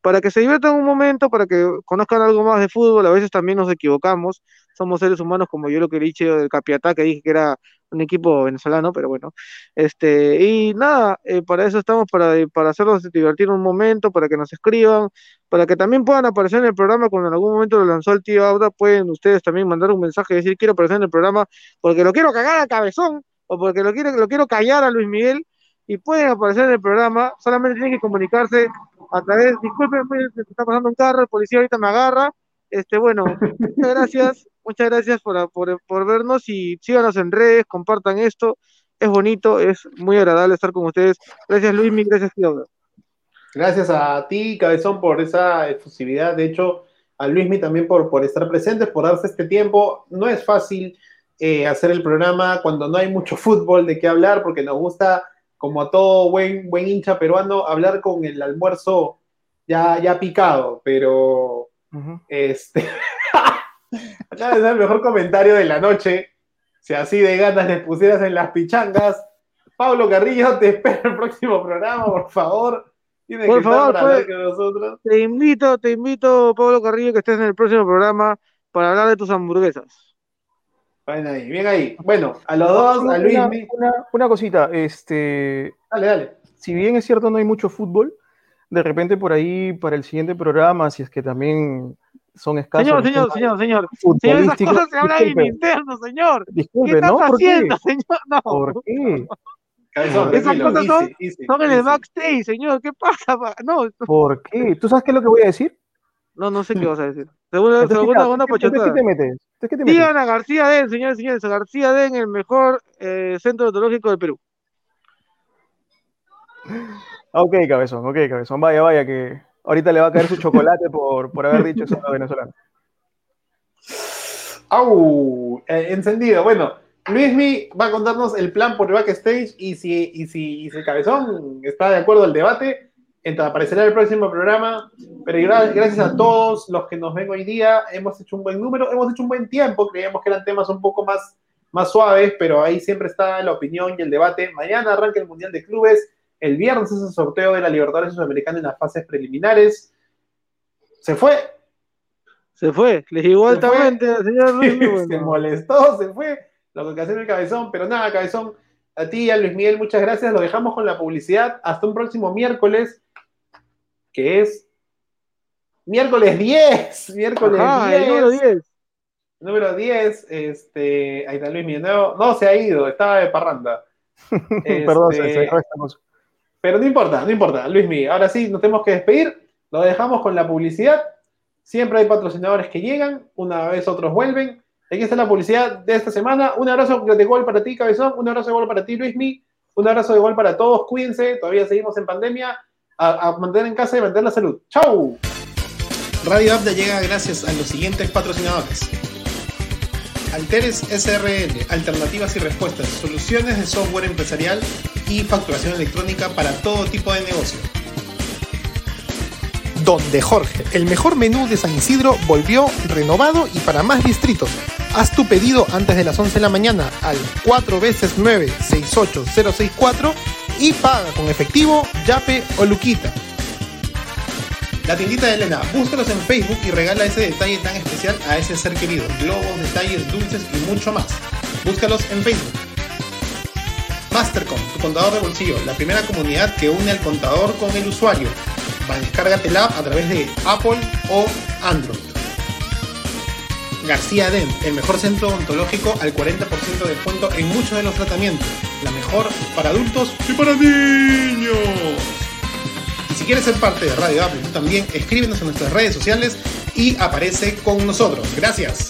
para que se diviertan un momento, para que conozcan algo más de fútbol. A veces también nos equivocamos, somos seres humanos, como yo lo que he dicho del Capiatá, que dije que era un equipo venezolano, pero bueno. Este, y nada, eh, para eso estamos, para, para hacerlos divertir un momento, para que nos escriban, para que también puedan aparecer en el programa cuando en algún momento lo lanzó el tío Auda, pueden ustedes también mandar un mensaje y decir quiero aparecer en el programa porque lo quiero cagar al cabezón o porque lo quiero, lo quiero callar a Luis Miguel y pueden aparecer en el programa, solamente tienen que comunicarse a través, disculpen, se está pasando un carro, el policía ahorita me agarra, este, bueno, muchas gracias, muchas gracias por, por, por vernos y síganos en redes, compartan esto, es bonito, es muy agradable estar con ustedes, gracias Luis Miguel, gracias Auda. Gracias a ti, Cabezón, por esa efusividad. De hecho, a Luismi también por, por estar presentes, por darse este tiempo. No es fácil eh, hacer el programa cuando no hay mucho fútbol de qué hablar, porque nos gusta, como a todo buen, buen hincha peruano, hablar con el almuerzo ya, ya picado. Pero este acaba de ser el mejor comentario de la noche. Si así de ganas les pusieras en las pichangas. Pablo Carrillo, te espero el próximo programa, por favor. Tienes Por que estar favor, hablar pues. con nosotros. Te invito, te invito, Pablo Carrillo, que estés en el próximo programa para hablar de tus hamburguesas. Bien ahí, bien ahí. Bueno, a los dos, a Una, Luismi. una- una cosita, este, Dale, dale. si bien es cierto no hay mucho fútbol, de repente por ahí para el siguiente programa, si es que también son escasos. Señor, señor, señor, señor. Señor, esas cosas se hablan en interno, señor. ¿Qué disculpe, estás ¿no? ¿Por qué? haciendo, señor? No. ¿Por qué? Cabezón, Esas cosas son- easy, easy, Son en el backstage, señor. ¿Qué pasa? pa? No, ¿Por qué? ¿Tú sabes qué es lo que voy a decir? no, no sé qué vas a decir. Segunda, Entonces, segunda, ¿qué- segunda entonces, ¿qué te metes? ¿qué te metes? Digan a García Den, señores y señores. García Den, el mejor eh, centro odontológico del Perú. Ok, cabezón, ok, cabezón. Vaya, vaya, que ahorita le va a caer su chocolate por, por haber dicho eso a los venezolanos. ¡Au! Eh, encendido. Bueno, Luismi va a contarnos el plan por backstage y si, y si, y si el cabezón está de acuerdo al debate, entonces aparecerá el próximo programa. Pero gra- gracias a todos los que nos ven hoy día, hemos hecho un buen número, hemos hecho un buen tiempo. Creíamos que eran temas un poco más, más suaves, pero ahí siempre está la opinión y el debate. Mañana arranca el Mundial de Clubes. El viernes es el sorteo de la Libertadores Sudamericana en las fases preliminares. Se fue, Se fue. Les llegó altamente al señor Luis. se Bueno. molestó, se fue, lo que hacer el cabezón, pero nada, cabezón, a ti y a Luis Miguel, muchas gracias, lo dejamos con la publicidad, hasta un próximo miércoles, que es miércoles 10, miércoles Ajá, 10, el número 10. número 10, este, ahí está Luis Miguel, no, no se ha ido, estaba de parranda. Perdón, se, Este, se cosa. Pero no importa, no importa, Luis Miguel. Ahora sí, nos tenemos que despedir. Lo dejamos con la publicidad. Siempre hay patrocinadores que llegan, una vez otros vuelven. Aquí está la publicidad de esta semana. Un abrazo de gol para ti, Cabezón. Un abrazo de gol para ti, Luismi. Un abrazo de gol para todos. Cuídense, todavía seguimos en pandemia. A, a mantener en casa y mantener la salud. ¡Chau! Radio Abda llega gracias a los siguientes patrocinadores. Alteres SRL, alternativas y respuestas, soluciones de software empresarial y facturación electrónica para todo tipo de negocio. Donde Jorge, el mejor menú de San Isidro, volvió renovado y para más distritos. Haz tu pedido antes de las 11 de la mañana al 4 veces 9 68064 y paga con efectivo, yape o luquita. La tiendita de Elena, búscalos en Facebook y regala ese detalle tan especial a ese ser querido. Globos, detalles, dulces y mucho más. Búscalos en Facebook. Mastercom, tu contador de bolsillo, la primera comunidad que une al contador con el usuario. Descárgate la app a través de Apple o Android. García Den, el mejor centro odontológico al 40% de descuento en muchos de los tratamientos. La mejor para adultos y para niños. Si quieres ser parte de Radio Apple, también escríbenos en nuestras redes sociales y aparece con nosotros. Gracias.